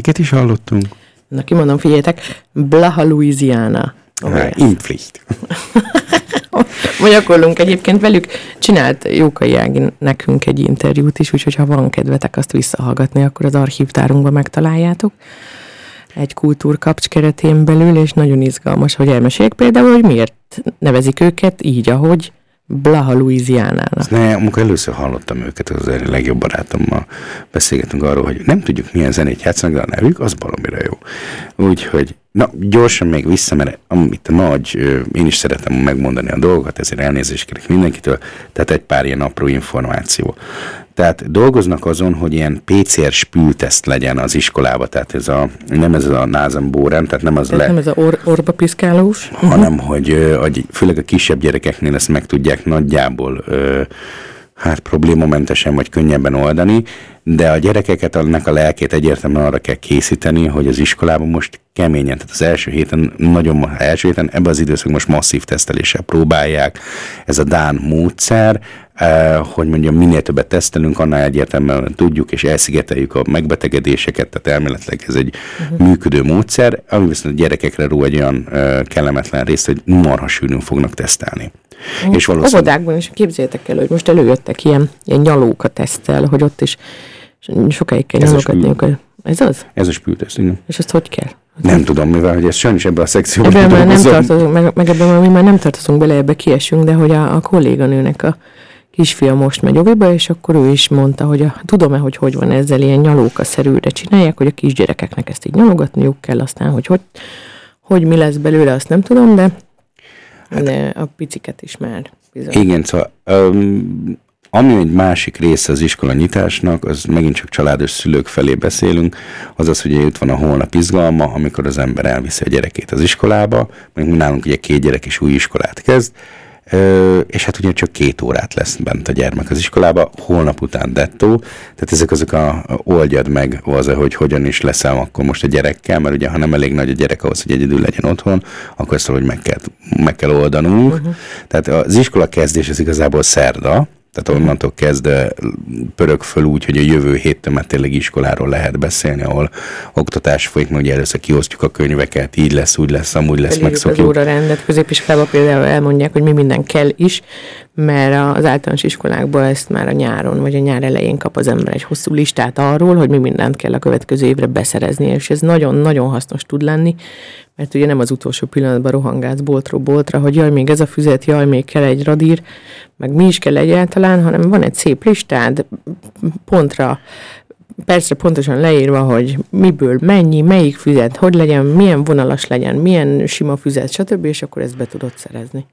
Kiket is hallottunk? Na, kimondom, figyeljetek, Blaha, Louisiana. Impflicht. Vagy gyakorlunk egyébként velük. Csinált Jókai Ági nekünk egy interjút is, úgyhogy ha van kedvetek azt visszahallgatni, akkor az archívtárunkban megtaláljátok. Egy kultúrkapcs keretén belül, és nagyon izgalmas, hogy elmeséljék például, hogy miért nevezik őket így, ahogy Blaha Louisiana-nak. Ne, amikor először hallottam őket, az egyik legjobb barátommal beszélgetünk arról, hogy nem tudjuk milyen zenét játszanak, de a nevük az baromira jó. Úgyhogy, na, gyorsan még vissza, mert amit a nagy, én is szeretem megmondani a dolgokat, ezért elnézést kérek mindenkitől, tehát egy pár ilyen apró információ. Tehát dolgoznak azon, hogy ilyen PCR spülteszt legyen az iskolába, tehát ez a, nem ez a názembóren, tehát nem az Tehát le, nem ez a or- orba piszkálós. hanem hogy, hogy főleg a kisebb gyerekeknél ezt meg tudják nagyjából ö, hát problémamentesen vagy könnyebben oldani, de a gyerekeket, annak a lelkét egyértelműen arra kell készíteni, hogy az iskolában most keményen, tehát az első héten, nagyon első héten ebben az időszakban most masszív teszteléssel próbálják. Ez a Dán módszer, hogy mondjam, minél többet tesztelünk, annál egyértelműen tudjuk és elszigeteljük a megbetegedéseket, tehát elméletileg ez egy uh-huh. működő módszer, ami viszont a gyerekekre ró egy olyan eh, kellemetlen részt, hogy marha sűrűn fognak tesztelni. És valószínűleg Óvodákban is képzeljétek el, hogy most előjöttek ilyen, ilyen nyalóka tesztel, hogy ott is sokáig kell a a- Ez az? ez a spülteszt, igen. És azt hogy kell? Nem tudom, mivel hogy ez sajnos ebben a szekcióban Ebben már nem tartozunk, meg, meg ebben mi már nem tartozunk bele, ebbe kiesünk, de hogy a, a kolléganőnek a kisfia most megy oviba, és akkor ő is mondta, hogy a, tudom-e, hogy hogy van ezzel ilyen nyalóka-szerűre csinálják, hogy a kisgyerekeknek ezt így nyalogatniuk kell, aztán, hogy hogy, hogy mi lesz belőle, azt nem tudom, de, de a piciket is már bizony. Igen, szóval um, ami egy másik része az iskola nyitásnak, az megint csak családos szülők felé beszélünk, az az, hogy itt van a holnap izgalma, amikor az ember elviszi a gyerekét az iskolába, mondjuk nálunk ugye két gyerek is új iskolát kezd, Ö, és hát ugye csak két órát lesz bent a gyermek az iskolába, holnap után dettó, tehát ezek azok a, oldjad meg az, hogy hogyan is leszel akkor most a gyerekkel, mert ugye ha nem elég nagy a gyerek ahhoz, hogy egyedül legyen otthon, akkor ezt valahogy meg kell, meg kell oldanunk. Uh-huh. Tehát az iskola kezdés az igazából szerda, tehát onnantól kezdve pörög föl úgy, hogy a jövő héttől már tényleg iskoláról lehet beszélni, ahol oktatás folyik, mert ugye először kiosztjuk a könyveket, így lesz, úgy lesz, amúgy lesz, az megszokjuk. óra rendet. Középiskolában például elmondják, hogy mi minden kell is, mert az általános iskolákban ezt már a nyáron, vagy a nyár elején kap az ember egy hosszú listát arról, hogy mi mindent kell a következő évre beszerezni, és ez nagyon-nagyon hasznos tud lenni, mert ugye nem az utolsó pillanatban rohangálsz boltról boltra, hogy jaj, még ez a füzet, jaj, még kell egy radír, meg mi is kell egyáltalán, hanem van egy szép listád, pontra percre pontosan leírva, hogy miből mennyi, melyik füzet, hogy legyen, milyen vonalas legyen, milyen sima füzet, stb., és akkor ezt be tudod szerezni.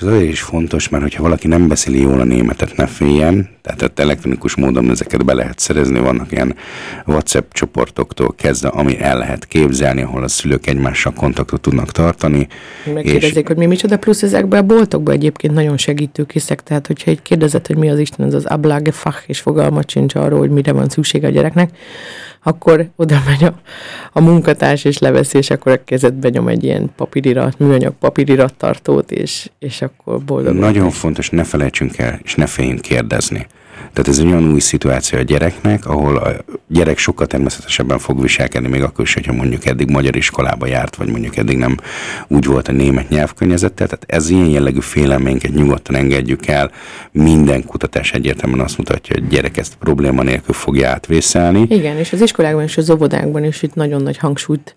És ez azért is fontos, mert hogyha valaki nem beszéli jól a németet, ne féljen, tehát ott elektronikus módon ezeket be lehet szerezni, vannak ilyen WhatsApp csoportoktól kezdve, ami el lehet képzelni, ahol a szülők egymással kontaktot tudnak tartani. Megkérdezik, hogy mi micsoda, plusz ezekben a boltokban egyébként nagyon segítőkészek, tehát hogyha egy kérdezett, hogy mi az Isten, az az Ablagefach, és fogalmat sincs arról, hogy mire van szükség a gyereknek, akkor oda megy a, a munkatárs, és leveszi, és akkor a kezedbe nyom egy ilyen papírirat, műanyag papírirat tartót, és, és akkor boldog. Nagyon fontos, ne felejtsünk el, és ne féljünk kérdezni. Tehát ez egy olyan új szituáció a gyereknek, ahol a gyerek sokkal természetesebben fog viselkedni, még akkor is, hogyha mondjuk eddig magyar iskolába járt, vagy mondjuk eddig nem úgy volt a német nyelvkörnyezettel. Tehát ez ilyen jellegű félelmeinket nyugodtan engedjük el. Minden kutatás egyértelműen azt mutatja, hogy a gyerek ezt probléma nélkül fogja átvészelni. Igen, és az iskolákban és az óvodákban is itt nagyon nagy hangsúlyt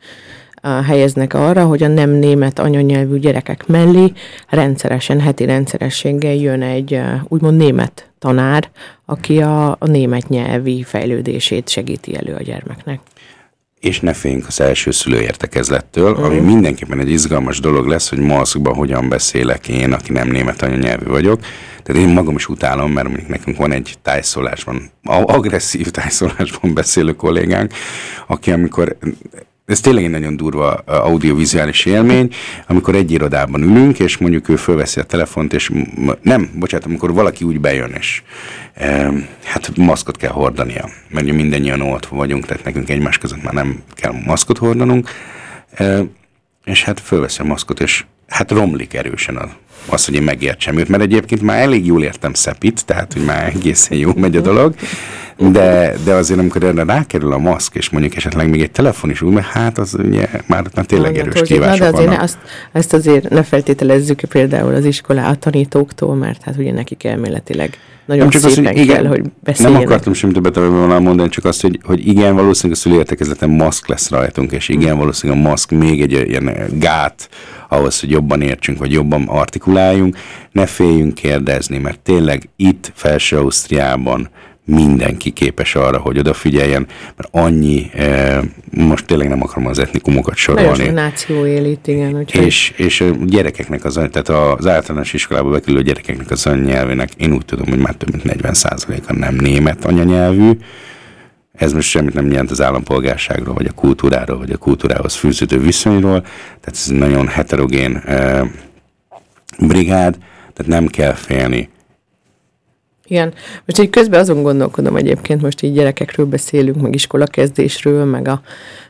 helyeznek arra, hogy a nem német anyanyelvű gyerekek mellé rendszeresen, heti rendszerességgel jön egy úgymond német tanár, aki a, a német nyelvi fejlődését segíti elő a gyermeknek. És ne féljünk az első szülőértekezlettől, mm. ami mindenképpen egy izgalmas dolog lesz, hogy maszkban hogyan beszélek én, aki nem német anyanyelvű vagyok. Tehát én magam is utálom, mert mondjuk nekünk van egy tájszólásban, agresszív tájszólásban beszélő kollégánk, aki amikor ez tényleg egy nagyon durva audiovizuális élmény, amikor egy irodában ülünk, és mondjuk ő fölveszi a telefont, és nem, bocsánat, amikor valaki úgy bejön, és e, hát maszkot kell hordania, mert mindannyian oltva vagyunk, tehát nekünk egymás között már nem kell maszkot hordanunk, e, és hát fölveszi a maszkot, és hát romlik erősen az, az, hogy én megértsem őt, mert egyébként már elég jól értem Szepit, tehát hogy már egészen jó megy a dolog, de, de azért, amikor erre rákerül a maszk, és mondjuk esetleg még egy telefon is úgy, mert hát az ugye már, már tényleg erős kívások de azért ne, azt, ezt azért ne feltételezzük például az iskolá a tanítóktól, mert hát ugye nekik elméletileg nagyon nem csak szépen az, hogy igen, kell, hogy beszéljenek. Nem akartam semmi többet volna mondani, csak azt, hogy, hogy igen, valószínűleg a szülőértekezleten maszk lesz rajtunk, és igen, valószínűleg a maszk még egy ilyen gát ahhoz, hogy jobban értsünk, vagy jobban artikuláljunk. Ne féljünk kérdezni, mert tényleg itt Felső Ausztriában mindenki képes arra, hogy odafigyeljen, mert annyi, e, most tényleg nem akarom az etnikumokat sorolni. Nagyon náció élit, igen. Úgyhogy... És, és a gyerekeknek, az, tehát az általános iskolába bekerülő gyerekeknek az anyanyelvének, én úgy tudom, hogy már több mint 40%-a nem német anyanyelvű, ez most semmit nem jelent az állampolgárságról, vagy a kultúráról, vagy a kultúrához fűződő viszonyról, tehát ez nagyon heterogén e, brigád, tehát nem kell félni igen. Most így közben azon gondolkodom egyébként, most így gyerekekről beszélünk, meg iskolakezdésről, meg a,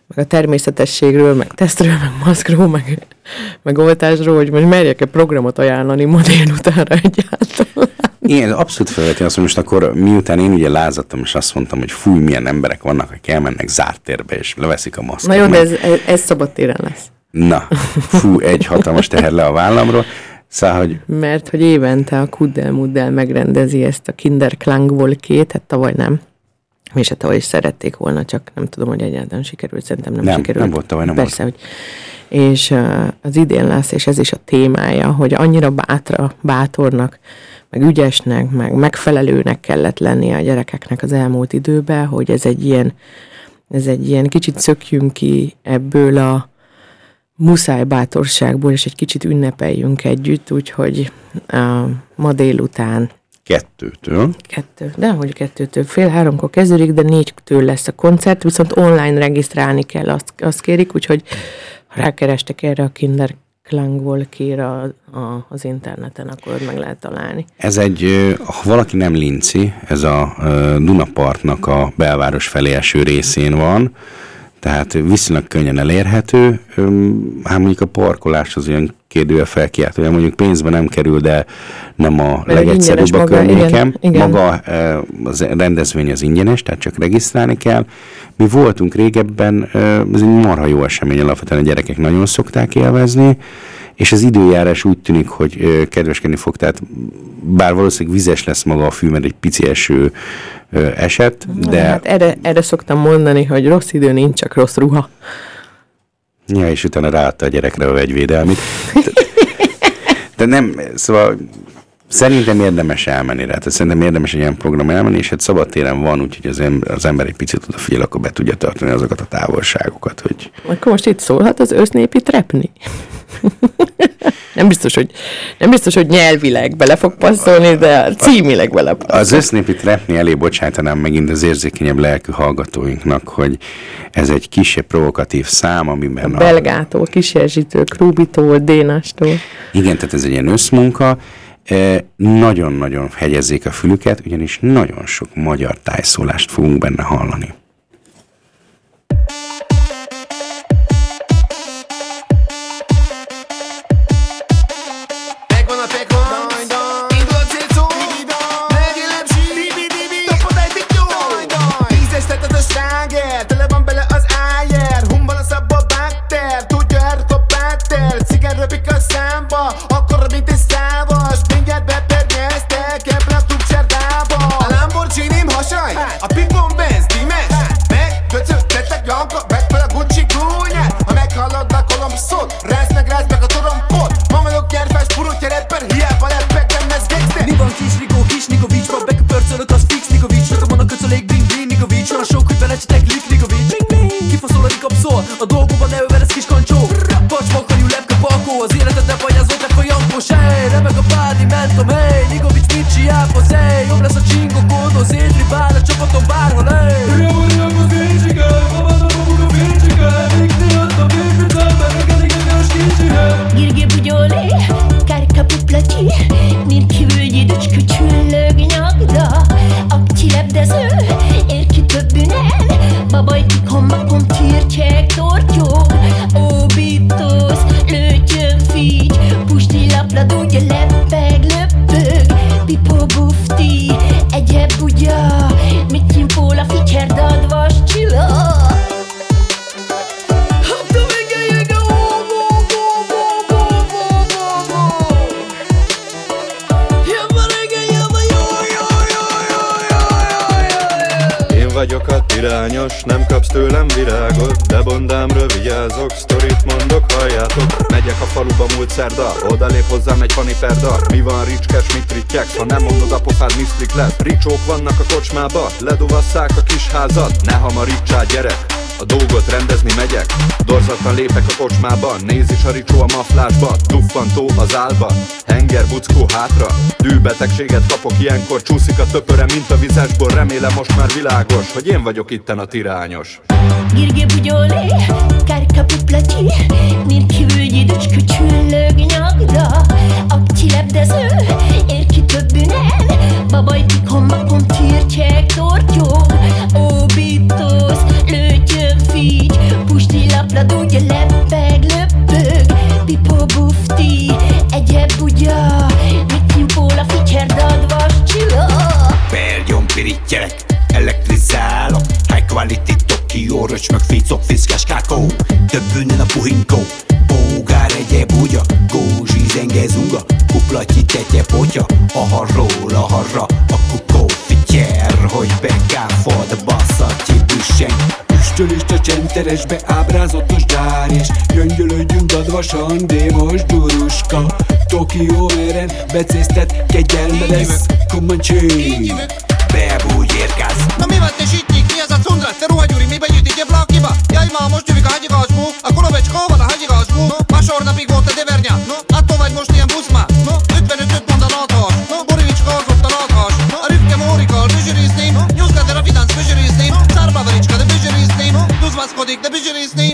meg a természetességről, meg tesztről, meg maszkról, meg, meg oltásról, hogy most merjek-e programot ajánlani ma délutánra egyáltalán. Igen, abszolút felveti azt, hogy most akkor miután én ugye lázadtam, és azt mondtam, hogy fúj, milyen emberek vannak, akik elmennek zárt térbe, és leveszik a maszkot. Na jó, de ez, ez, ez szabad téren lesz. Na, fú, egy hatalmas teher le a vállamról. Szóval, hogy... Mert hogy évente a Kuddel Muddel megrendezi ezt a Kinderklang volkét, hát tavaly nem. És hát tavaly is szerették volna, csak nem tudom, hogy egyáltalán sikerült, szerintem nem, nem sikerült. Nem volt tavaly, nem Persze, volt. hogy és uh, az idén lesz, és ez is a témája, hogy annyira bátra, bátornak, meg ügyesnek, meg megfelelőnek kellett lennie a gyerekeknek az elmúlt időben, hogy ez egy ilyen, ez egy ilyen kicsit szökjünk ki ebből a, muszáj bátorságból, és egy kicsit ünnepeljünk együtt, úgyhogy uh, ma délután Kettőtől. Kettő, de hogy kettőtől. Fél háromkor kezdődik, de négytől lesz a koncert, viszont online regisztrálni kell, azt, azt kérik, úgyhogy ha rákerestek erre a Kinder Klangvolkira a, az interneten, akkor meg lehet találni. Ez egy, ha valaki nem linci, ez a Dunapartnak a belváros felé eső részén van, tehát viszonylag könnyen elérhető, hát mondjuk a parkolás az olyan kérdője felkiált, hogy mondjuk pénzbe nem kerül, de nem a Mert legegyszerűbb a környékem. Igen, Maga az rendezvény az ingyenes, tehát csak regisztrálni kell. Mi voltunk régebben, ez egy marha jó esemény, alapvetően a gyerekek nagyon szokták élvezni, és az időjárás úgy tűnik, hogy kedveskedni fog, tehát bár valószínűleg vizes lesz maga a fű, mert egy pici eső esett, de... Hát erre, erre szoktam mondani, hogy rossz idő nincs, csak rossz ruha. Ja, és utána ráadta a gyerekre a vegyvédelmit. De nem, szóval szerintem érdemes elmenni rá, tehát szerintem érdemes egy ilyen program elmenni, és hát szabadtéren van, úgyhogy az ember, az ember egy picit odafigyel, akkor be tudja tartani azokat a távolságokat, hogy... Akkor most itt szólhat az össznépi trepni. Nem biztos, hogy, nem biztos, hogy nyelvileg bele fog passzolni, de címileg bele passzol. Az össznépi trepni elé bocsájtanám megint az érzékenyebb lelkű hallgatóinknak, hogy ez egy kisebb provokatív szám, amiben a... Belgától, Kiserzsitől, Krúbitól, Dénastól. Igen, tehát ez egy ilyen összmunka. E, nagyon-nagyon hegyezzék a fülüket, ugyanis nagyon sok magyar tájszólást fogunk benne hallani. Vannak a kocsmába, leduvasszák a kis házat. Ne hamarítsál gyerek, a dolgot rendezni megyek. Dorzatlan lépek a kocsmába, néz is a ricsó a maflásba. Duffantó az álba, henger buckó hátra. Dűbetegséget kapok ilyenkor, csúszik a töpöre, mint a vizesból Remélem most már világos, hogy én vagyok itten a tirányos. Girge bugyolé, kárka puplati Mirki völgyi döcskö csüllög nyagda. Akci lepdező, ér ki többünen Babajti kombakom tircsek tortyog Ó, bitos, lőtyön figy Pusti laplad, ugye leppeg, löppög Pipo bufti, egyebb bugya Mit nyimpól a ficserdad vas csilla Perjon pirítjelek, elektrizálok High quality Tokyo, röcs meg ficok, fiszkás kákó Többünnen a puhinkó Bógár egye bugya, gózsi zenge zunga Kuplatyi tetje potya, a harról a harra A fityer, hogy bekáfod basszatyi büsseng Üstölést a csenteresbe ábrázatos gyár És gyöngyölődjünk dadvasan, démos duruska. Tokió eren becéztet, kegyelme lesz. Comanche Bebúgy érkáz Na mi van te sitnyik, mi az a cundra? Te ruhagyúri, mi begyűjt egy blakiba? Jaj ma, most jövik a hagyigazmú A kolovecska, hol van vision is named.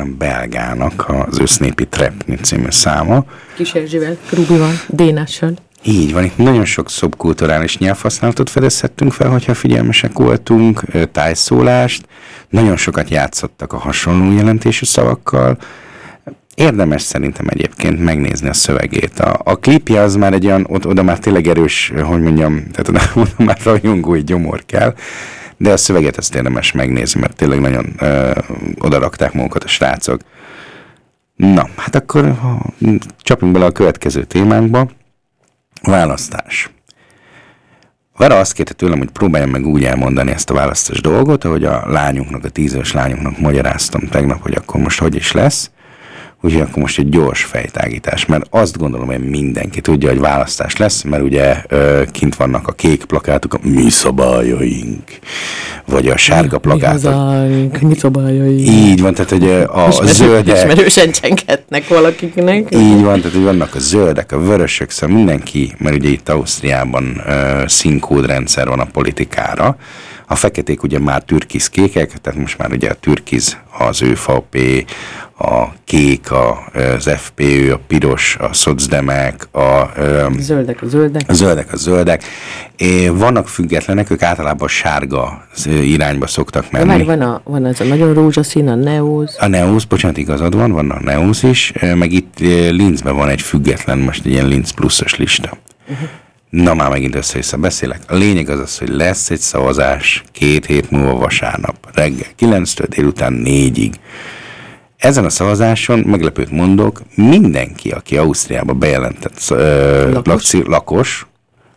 A belgának az össznépi Trepni című száma. Kis Erzsivel, Rubival, Dénással. Így van, itt nagyon sok szubkulturális nyelvhasználatot fedezhettünk fel, hogyha figyelmesek voltunk, tájszólást, nagyon sokat játszottak a hasonló jelentésű szavakkal, Érdemes szerintem egyébként megnézni a szövegét. A, a klipje az már egy olyan, ott, oda már tényleg erős, hogy mondjam, tehát oda, oda már rajongói gyomor kell, de a szöveget ezt érdemes megnézni, mert tényleg nagyon ö, oda rakták magukat a srácok. Na, hát akkor csapjunk bele a következő témánkba. Választás. Vera azt kérte tőlem, hogy próbáljam meg úgy elmondani ezt a választás dolgot, ahogy a lányunknak, a tízes lányunknak magyaráztam tegnap, hogy akkor most hogy is lesz. Úgyhogy akkor most egy gyors fejtágítás, mert azt gondolom, hogy mindenki tudja, hogy választás lesz, mert ugye kint vannak a kék plakátok, a mi szabályaink, vagy a sárga plakátok. Mi hazánk, mi szabályai. Így van, tehát hogy a, a zöldek, Ismerősen csengetnek valakiknek. így van, tehát hogy vannak a zöldek, a vörösök, szóval mindenki, mert ugye itt Ausztriában ö, színkódrendszer van a politikára, a feketék ugye már türkiz-kékek, tehát most már ugye a türkiz az ÖVP, a kék, az FPÖ, a piros, a szocdemek, a, Zöldek a zöldek. a zöldek a zöldek. É, vannak függetlenek, ők általában sárga irányba szoktak De már menni. van, a, van az a nagyon rózsaszín, a neóz. A Neos, bocsánat, igazad van, van a Neos is, meg itt Linzben van egy független, most egy ilyen Linz pluszos lista. Uh-huh. Na már megint össze-vissza beszélek. A lényeg az az, hogy lesz egy szavazás két hét múlva vasárnap, reggel 9-től délután 4-ig. Ezen a szavazáson, meglepőt mondok, mindenki, aki Ausztriába bejelentett ö, Lakos. lakos. lakos,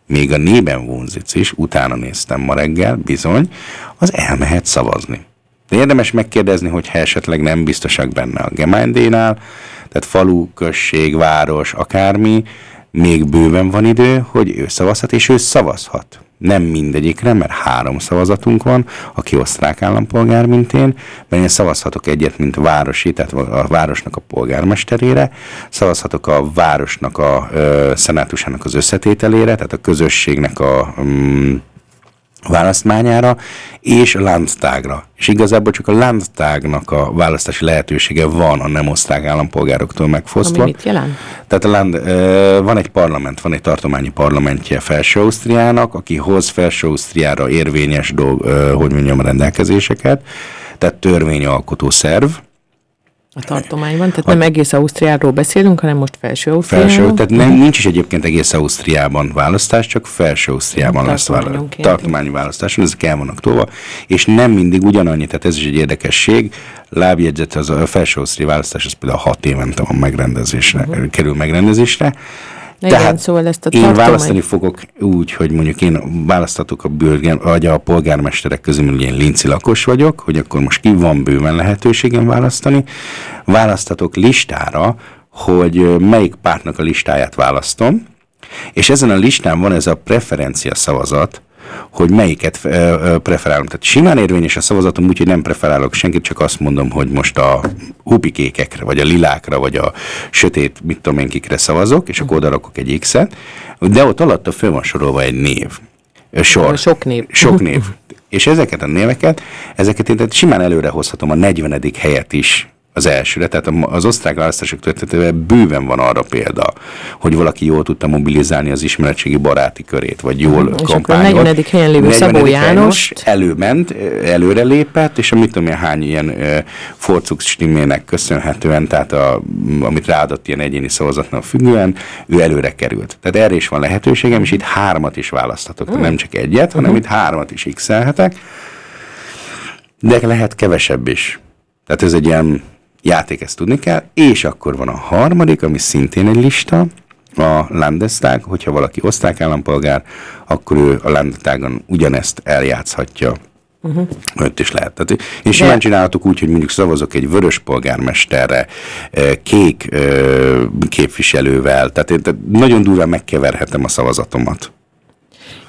még a nében vonzic is, utána néztem ma reggel, bizony, az elmehet szavazni. De érdemes megkérdezni, hogyha esetleg nem biztosak benne a Gemeindénál, tehát falu, község, város, akármi, még bőven van idő, hogy ő szavazhat, és ő szavazhat. Nem mindegyikre, mert három szavazatunk van, aki osztrák állampolgár, mint én, mert én szavazhatok egyet, mint városi, tehát a városnak a polgármesterére, szavazhatok a városnak a ö, szenátusának az összetételére, tehát a közösségnek a mm, választmányára, és Landtagra. És igazából csak a Landtagnak a választási lehetősége van a nem osztrák állampolgároktól Ami megfosztva. mit jelent? Tehát a Land, van egy parlament, van egy tartományi parlamentje Felső-Ausztriának, aki hoz Felső-Ausztriára érvényes dolg, hogy mondjam, rendelkezéseket, tehát törvényalkotó szerv, A tartományban, tehát nem egész Ausztriáról beszélünk, hanem most felső Ausztriáról. Felső, tehát nem, nincs is egyébként egész Ausztriában választás, csak felső Ausztriában lesz választás. Tartományi választáson, ezek el vannak tolva, és nem mindig ugyanannyi, tehát ez is egy érdekesség. Lábjegyzet, az a felső Ausztria választás, az például hat évente van megrendezésre, uh-huh. kerül megrendezésre. Igen, szóval ezt a én választani fogok úgy, hogy mondjuk én választatok a, bőrgen, vagy a polgármesterek közül, mert ugye én linci lakos vagyok, hogy akkor most ki van bőven lehetőségem választani. Választatok listára, hogy melyik pártnak a listáját választom, és ezen a listán van ez a preferencia szavazat, hogy melyiket preferálom. Tehát simán érvényes a szavazatom, úgyhogy nem preferálok senkit, csak azt mondom, hogy most a hupikékekre, vagy a lilákra, vagy a sötét, mit tudom én, kikre szavazok, és akkor oda rakok egy X-et, de ott alatta föl van sorolva egy név. Sor. Sok név. Sok név. És ezeket a néveket, ezeket én tehát simán előre hozhatom a 40. helyet is az elsőre, tehát az osztrák választások történetében bőven van arra példa, hogy valaki jól tudta mobilizálni az ismeretségi baráti körét, vagy jól Mhm. És akkor a kampányolt. 40. helyen lévő 40. Szabó Jánost- előment, ö, előre lépett, és a mit tudom én hány ilyen forcuk köszönhetően, tehát a, amit ráadott ilyen egyéni szavazatnak függően, ő előre került. Tehát erre is van lehetőségem, és itt hármat is választhatok, tehát nem csak egyet, hanem itt hármat is x de lehet kevesebb is. Tehát ez egy ilyen játék, ezt tudni kell, és akkor van a harmadik, ami szintén egy lista, a Landestag, hogyha valaki osztrák állampolgár, akkor ő a Landestagon ugyanezt eljátszhatja. Uh-huh. Ott is lehet. Tehát én simán csinálhatok úgy, hogy mondjuk szavazok egy vörös polgármesterre, eh, kék eh, képviselővel, tehát én tehát nagyon durván megkeverhetem a szavazatomat.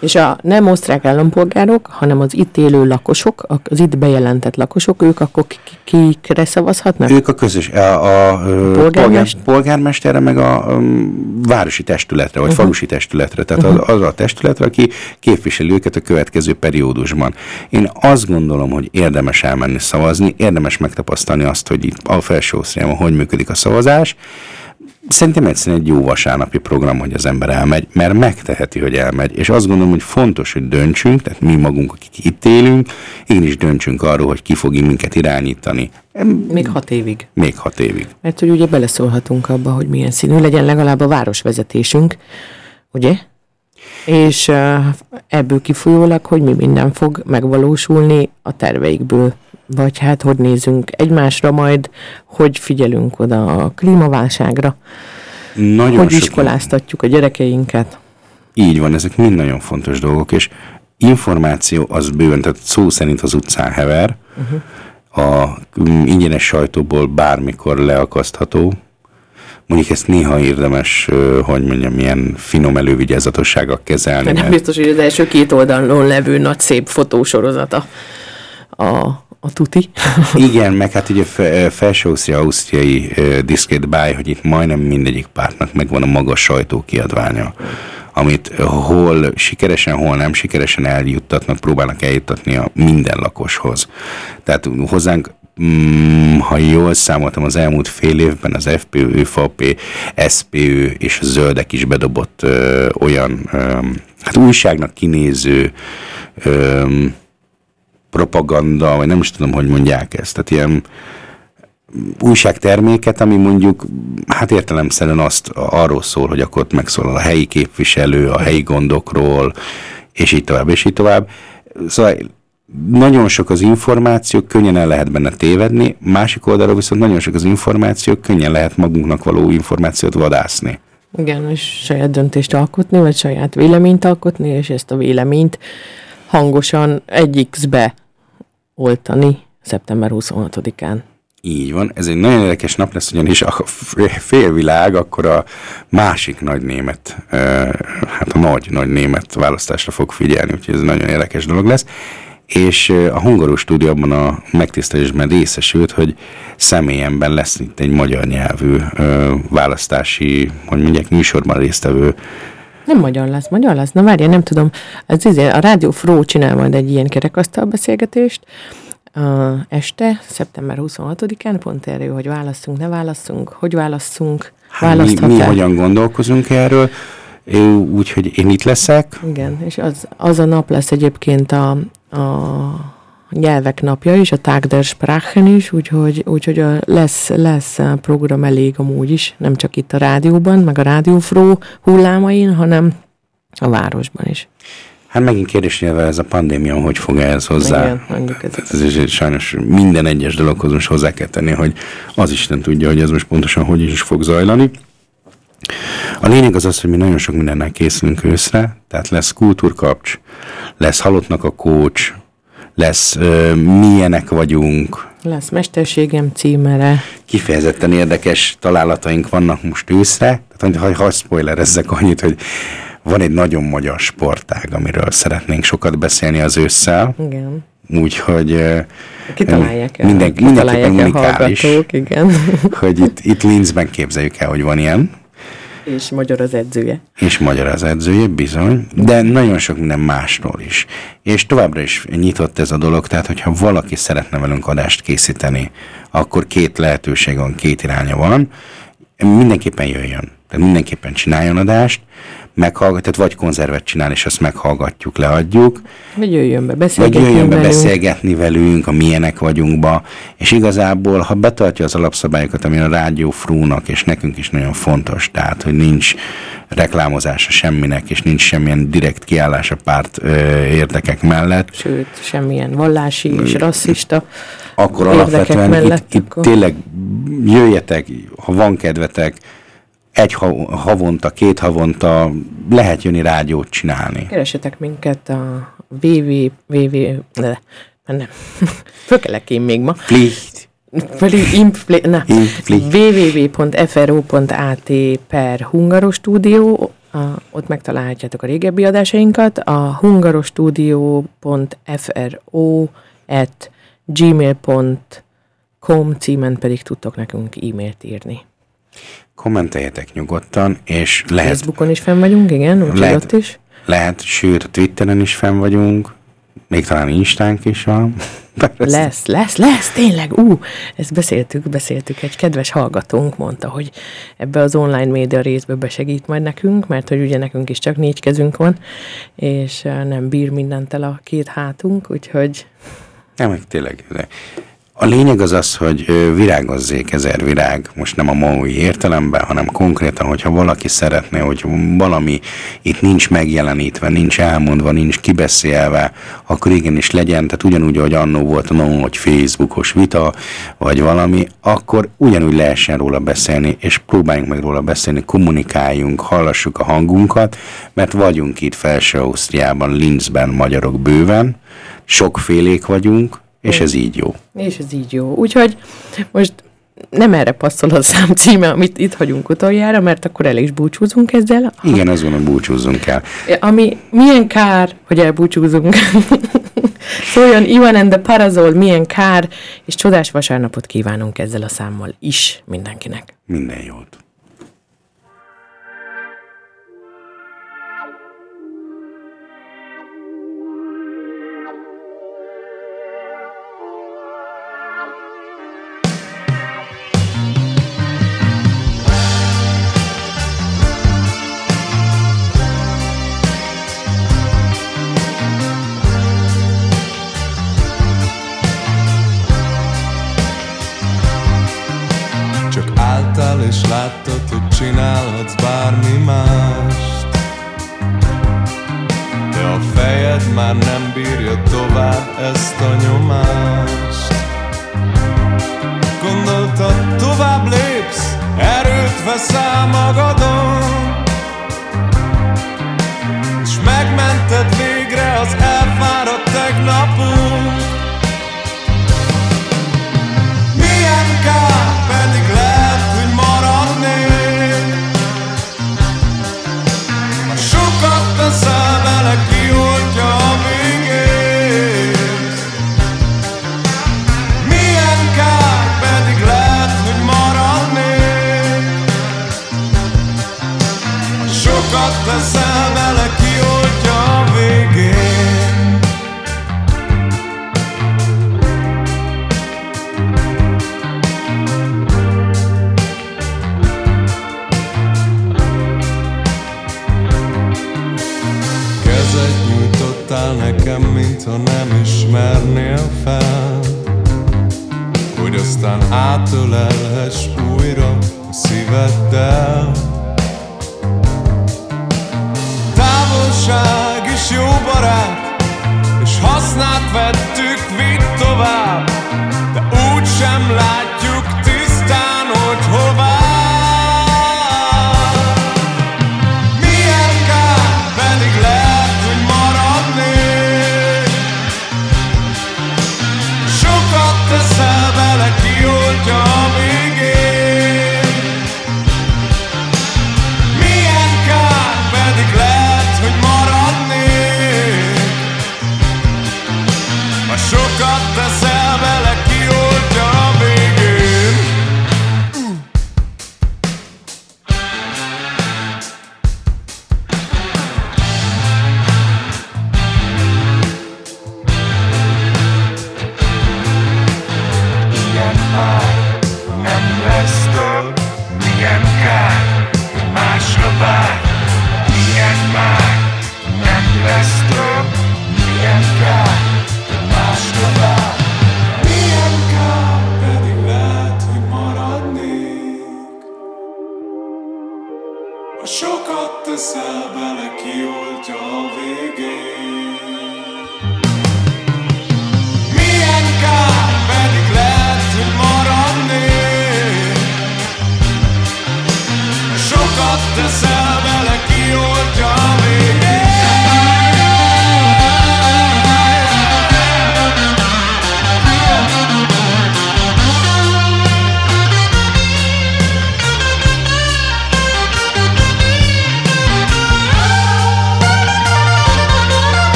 És a nem osztrák állampolgárok, hanem az itt élő lakosok, az itt bejelentett lakosok, ők akkor ki- ki- kikre szavazhatnak? Ők a közös, a, a, a polgármester? polgármester? polgármesterre, meg a um, városi testületre, vagy uh-huh. falusi testületre, tehát uh-huh. az, az a testületre, aki képviseli őket a következő periódusban. Én azt gondolom, hogy érdemes elmenni szavazni, érdemes megtapasztalni azt, hogy itt a felső Ausztriában hogy működik a szavazás. Szerintem egyszerűen egy jó vasárnapi program, hogy az ember elmegy, mert megteheti, hogy elmegy. És azt gondolom, hogy fontos, hogy döntsünk, tehát mi magunk, akik itt élünk, én is döntsünk arról, hogy ki fog minket irányítani. Még hat évig. Még hat évig. Mert hogy ugye beleszólhatunk abba, hogy milyen színű legyen legalább a városvezetésünk, ugye? És uh, ebből kifolyólag, hogy mi minden fog megvalósulni a terveikből. Vagy hát, hogy nézünk egymásra majd, hogy figyelünk oda a klímaválságra, Nagyon hogy iskoláztatjuk a gyerekeinket. Így van, ezek mind nagyon fontos dolgok, és információ az bőven, tehát szó szerint az utcán hever, uh-huh. a mm, ingyenes sajtóból bármikor leakasztható, Mondjuk ezt néha érdemes, hogy mondjam, ilyen finom elővigyázatossággal kezelni. Nem mert- biztos, hogy az első két oldalon levő nagy szép fotósorozata a, a tuti. Igen, meg hát ugye fe, felső-ausztria, ausztriai uh, diszkét báj, hogy itt majdnem mindegyik pártnak megvan a magas sajtókiadványa, amit hol sikeresen, hol nem sikeresen eljuttatnak, próbálnak eljuttatni a minden lakoshoz. Tehát hozzánk Mm, ha jól számoltam, az elmúlt fél évben az FPÖ, ÖVP, SPÖ és a Zöldek is bedobott ö, olyan ö, hát újságnak kinéző ö, propaganda, vagy nem is tudom, hogy mondják ezt. Tehát ilyen újságterméket, ami mondjuk, hát értelemszerűen azt arról szól, hogy akkor megszólal a helyi képviselő, a helyi gondokról, és így tovább, és így tovább. Szóval nagyon sok az információ, könnyen el lehet benne tévedni, másik oldalról viszont nagyon sok az információ, könnyen lehet magunknak való információt vadászni. Igen, és saját döntést alkotni, vagy saját véleményt alkotni, és ezt a véleményt hangosan egy X-be oltani szeptember 26-án. Így van, ez egy nagyon érdekes nap lesz, ugyanis a félvilág akkor a másik nagy német, hát a nagy, nagy német választásra fog figyelni, úgyhogy ez nagyon érdekes dolog lesz. És a Hungaró stúdió a megtisztelésben részesült, hogy személyemben lesz itt egy magyar nyelvű választási, hogy mondják, műsorban résztvevő Nem magyar lesz, magyar lesz. Na várjál, nem tudom. Ez izé, a Rádió Fró csinál majd egy ilyen kerekasztal beszélgetést uh, este, szeptember 26-án, pont erről, hogy válasszunk, ne válasszunk, hogy válasszunk, Hát mi, mi hogyan gondolkozunk erről, úgyhogy én itt leszek, Igen, és az, az a nap lesz egyébként a, a nyelvek napja is, a Tag der Sprachen is, úgyhogy, úgyhogy a, lesz, lesz a program elég amúgy is, nem csak itt a rádióban, meg a rádiófró hullámain, hanem a városban is. Hát megint kérdés, hogy ez a pandémia hogy fog ehhez hozzá. Igen, mondjuk ez. Ez is sajnos minden egyes dologhoz most hozzá kell tenni, hogy az Isten tudja, hogy ez most pontosan hogy is fog zajlani. A lényeg az az, hogy mi nagyon sok mindennel készülünk őszre, tehát lesz kultúrkapcs, lesz halottnak a kócs, lesz ö, milyenek vagyunk, Lesz mesterségem címere. kifejezetten érdekes találataink vannak most őszre. Tehát, ha, ha spoilerezzek annyit, hogy van egy nagyon magyar sportág, amiről szeretnénk sokat beszélni az ősszel. Igen. Úgyhogy Kitalálják el. minden, kitalálják mindenképpen el unikális, igen. hogy itt, itt Linzben képzeljük el, hogy van ilyen, És magyar az edzője. és magyar az edzője, bizony, de nagyon sok minden másról is. És továbbra is nyitott ez a dolog, tehát hogyha valaki szeretne velünk adást készíteni, akkor két lehetőség van, két iránya van. Mindenképpen jöjjön, tehát mindenképpen csináljon adást, meghallgat, tehát vagy konzervet csinál, és azt meghallgatjuk, leadjuk, Vagy jöjjön be vagy beszélgetni jöjjön be velünk. beszélgetni velünk, a milyenek vagyunkba, és igazából, ha betartja az alapszabályokat, ami a rádió frúnak, és nekünk is nagyon fontos, tehát, hogy nincs reklámozása semminek, és nincs semmilyen direkt kiállás a párt ö, érdekek mellett, Sőt, semmilyen vallási és rasszista akkor alapvetően mellett, itt, itt akkor- tényleg jöjjetek, ha van kedvetek, egy ha- havonta, két havonta lehet jönni rádiót csinálni. Keresetek minket a www... www ne, nem. Fökelek én még ma. Plicht. Www.fro.at per hungarostúdió, a, ott megtalálhatjátok a régebbi adásainkat, a hungarostúdió.fro at gmail.com címen pedig tudtok nekünk e-mailt írni. Kommenteljetek nyugodtan, és lehet Facebookon is fenn vagyunk, igen, úgyhogy Lehet. ott is. Lehet, sőt, Twitteren is fenn vagyunk, még talán Instánk is van. Lesz, lesz, lesz, tényleg, ú, ezt beszéltük, beszéltük, egy kedves hallgatónk mondta, hogy ebbe az online média részbe besegít majd nekünk, mert hogy ugye nekünk is csak négy kezünk van, és eh, nem bír mindent el a két hátunk, úgyhogy Nem, meg tényleg. De a lényeg az az, hogy virágozzék ezer virág, most nem a maui értelemben, hanem konkrétan, hogyha valaki szeretné, hogy valami itt nincs megjelenítve, nincs elmondva, nincs kibeszélve, akkor igenis legyen, tehát ugyanúgy, ahogy annó volt a nagy Facebookos vita, vagy valami, akkor ugyanúgy lehessen róla beszélni, és próbáljunk meg róla beszélni, kommunikáljunk, hallassuk a hangunkat, mert vagyunk itt Felső-Ausztriában, Linzben magyarok bőven, sokfélék vagyunk, és ez így jó. És ez így jó. Úgyhogy most nem erre passzol a szám címe, amit itt hagyunk utoljára, mert akkor el is búcsúzunk ezzel. Igen, azt gondolom, búcsúzzunk el. Ami milyen kár, hogy elbúcsúzunk. Szóljon Ivan and the Parazol, milyen kár, és csodás vasárnapot kívánunk ezzel a számmal is mindenkinek. Minden jót.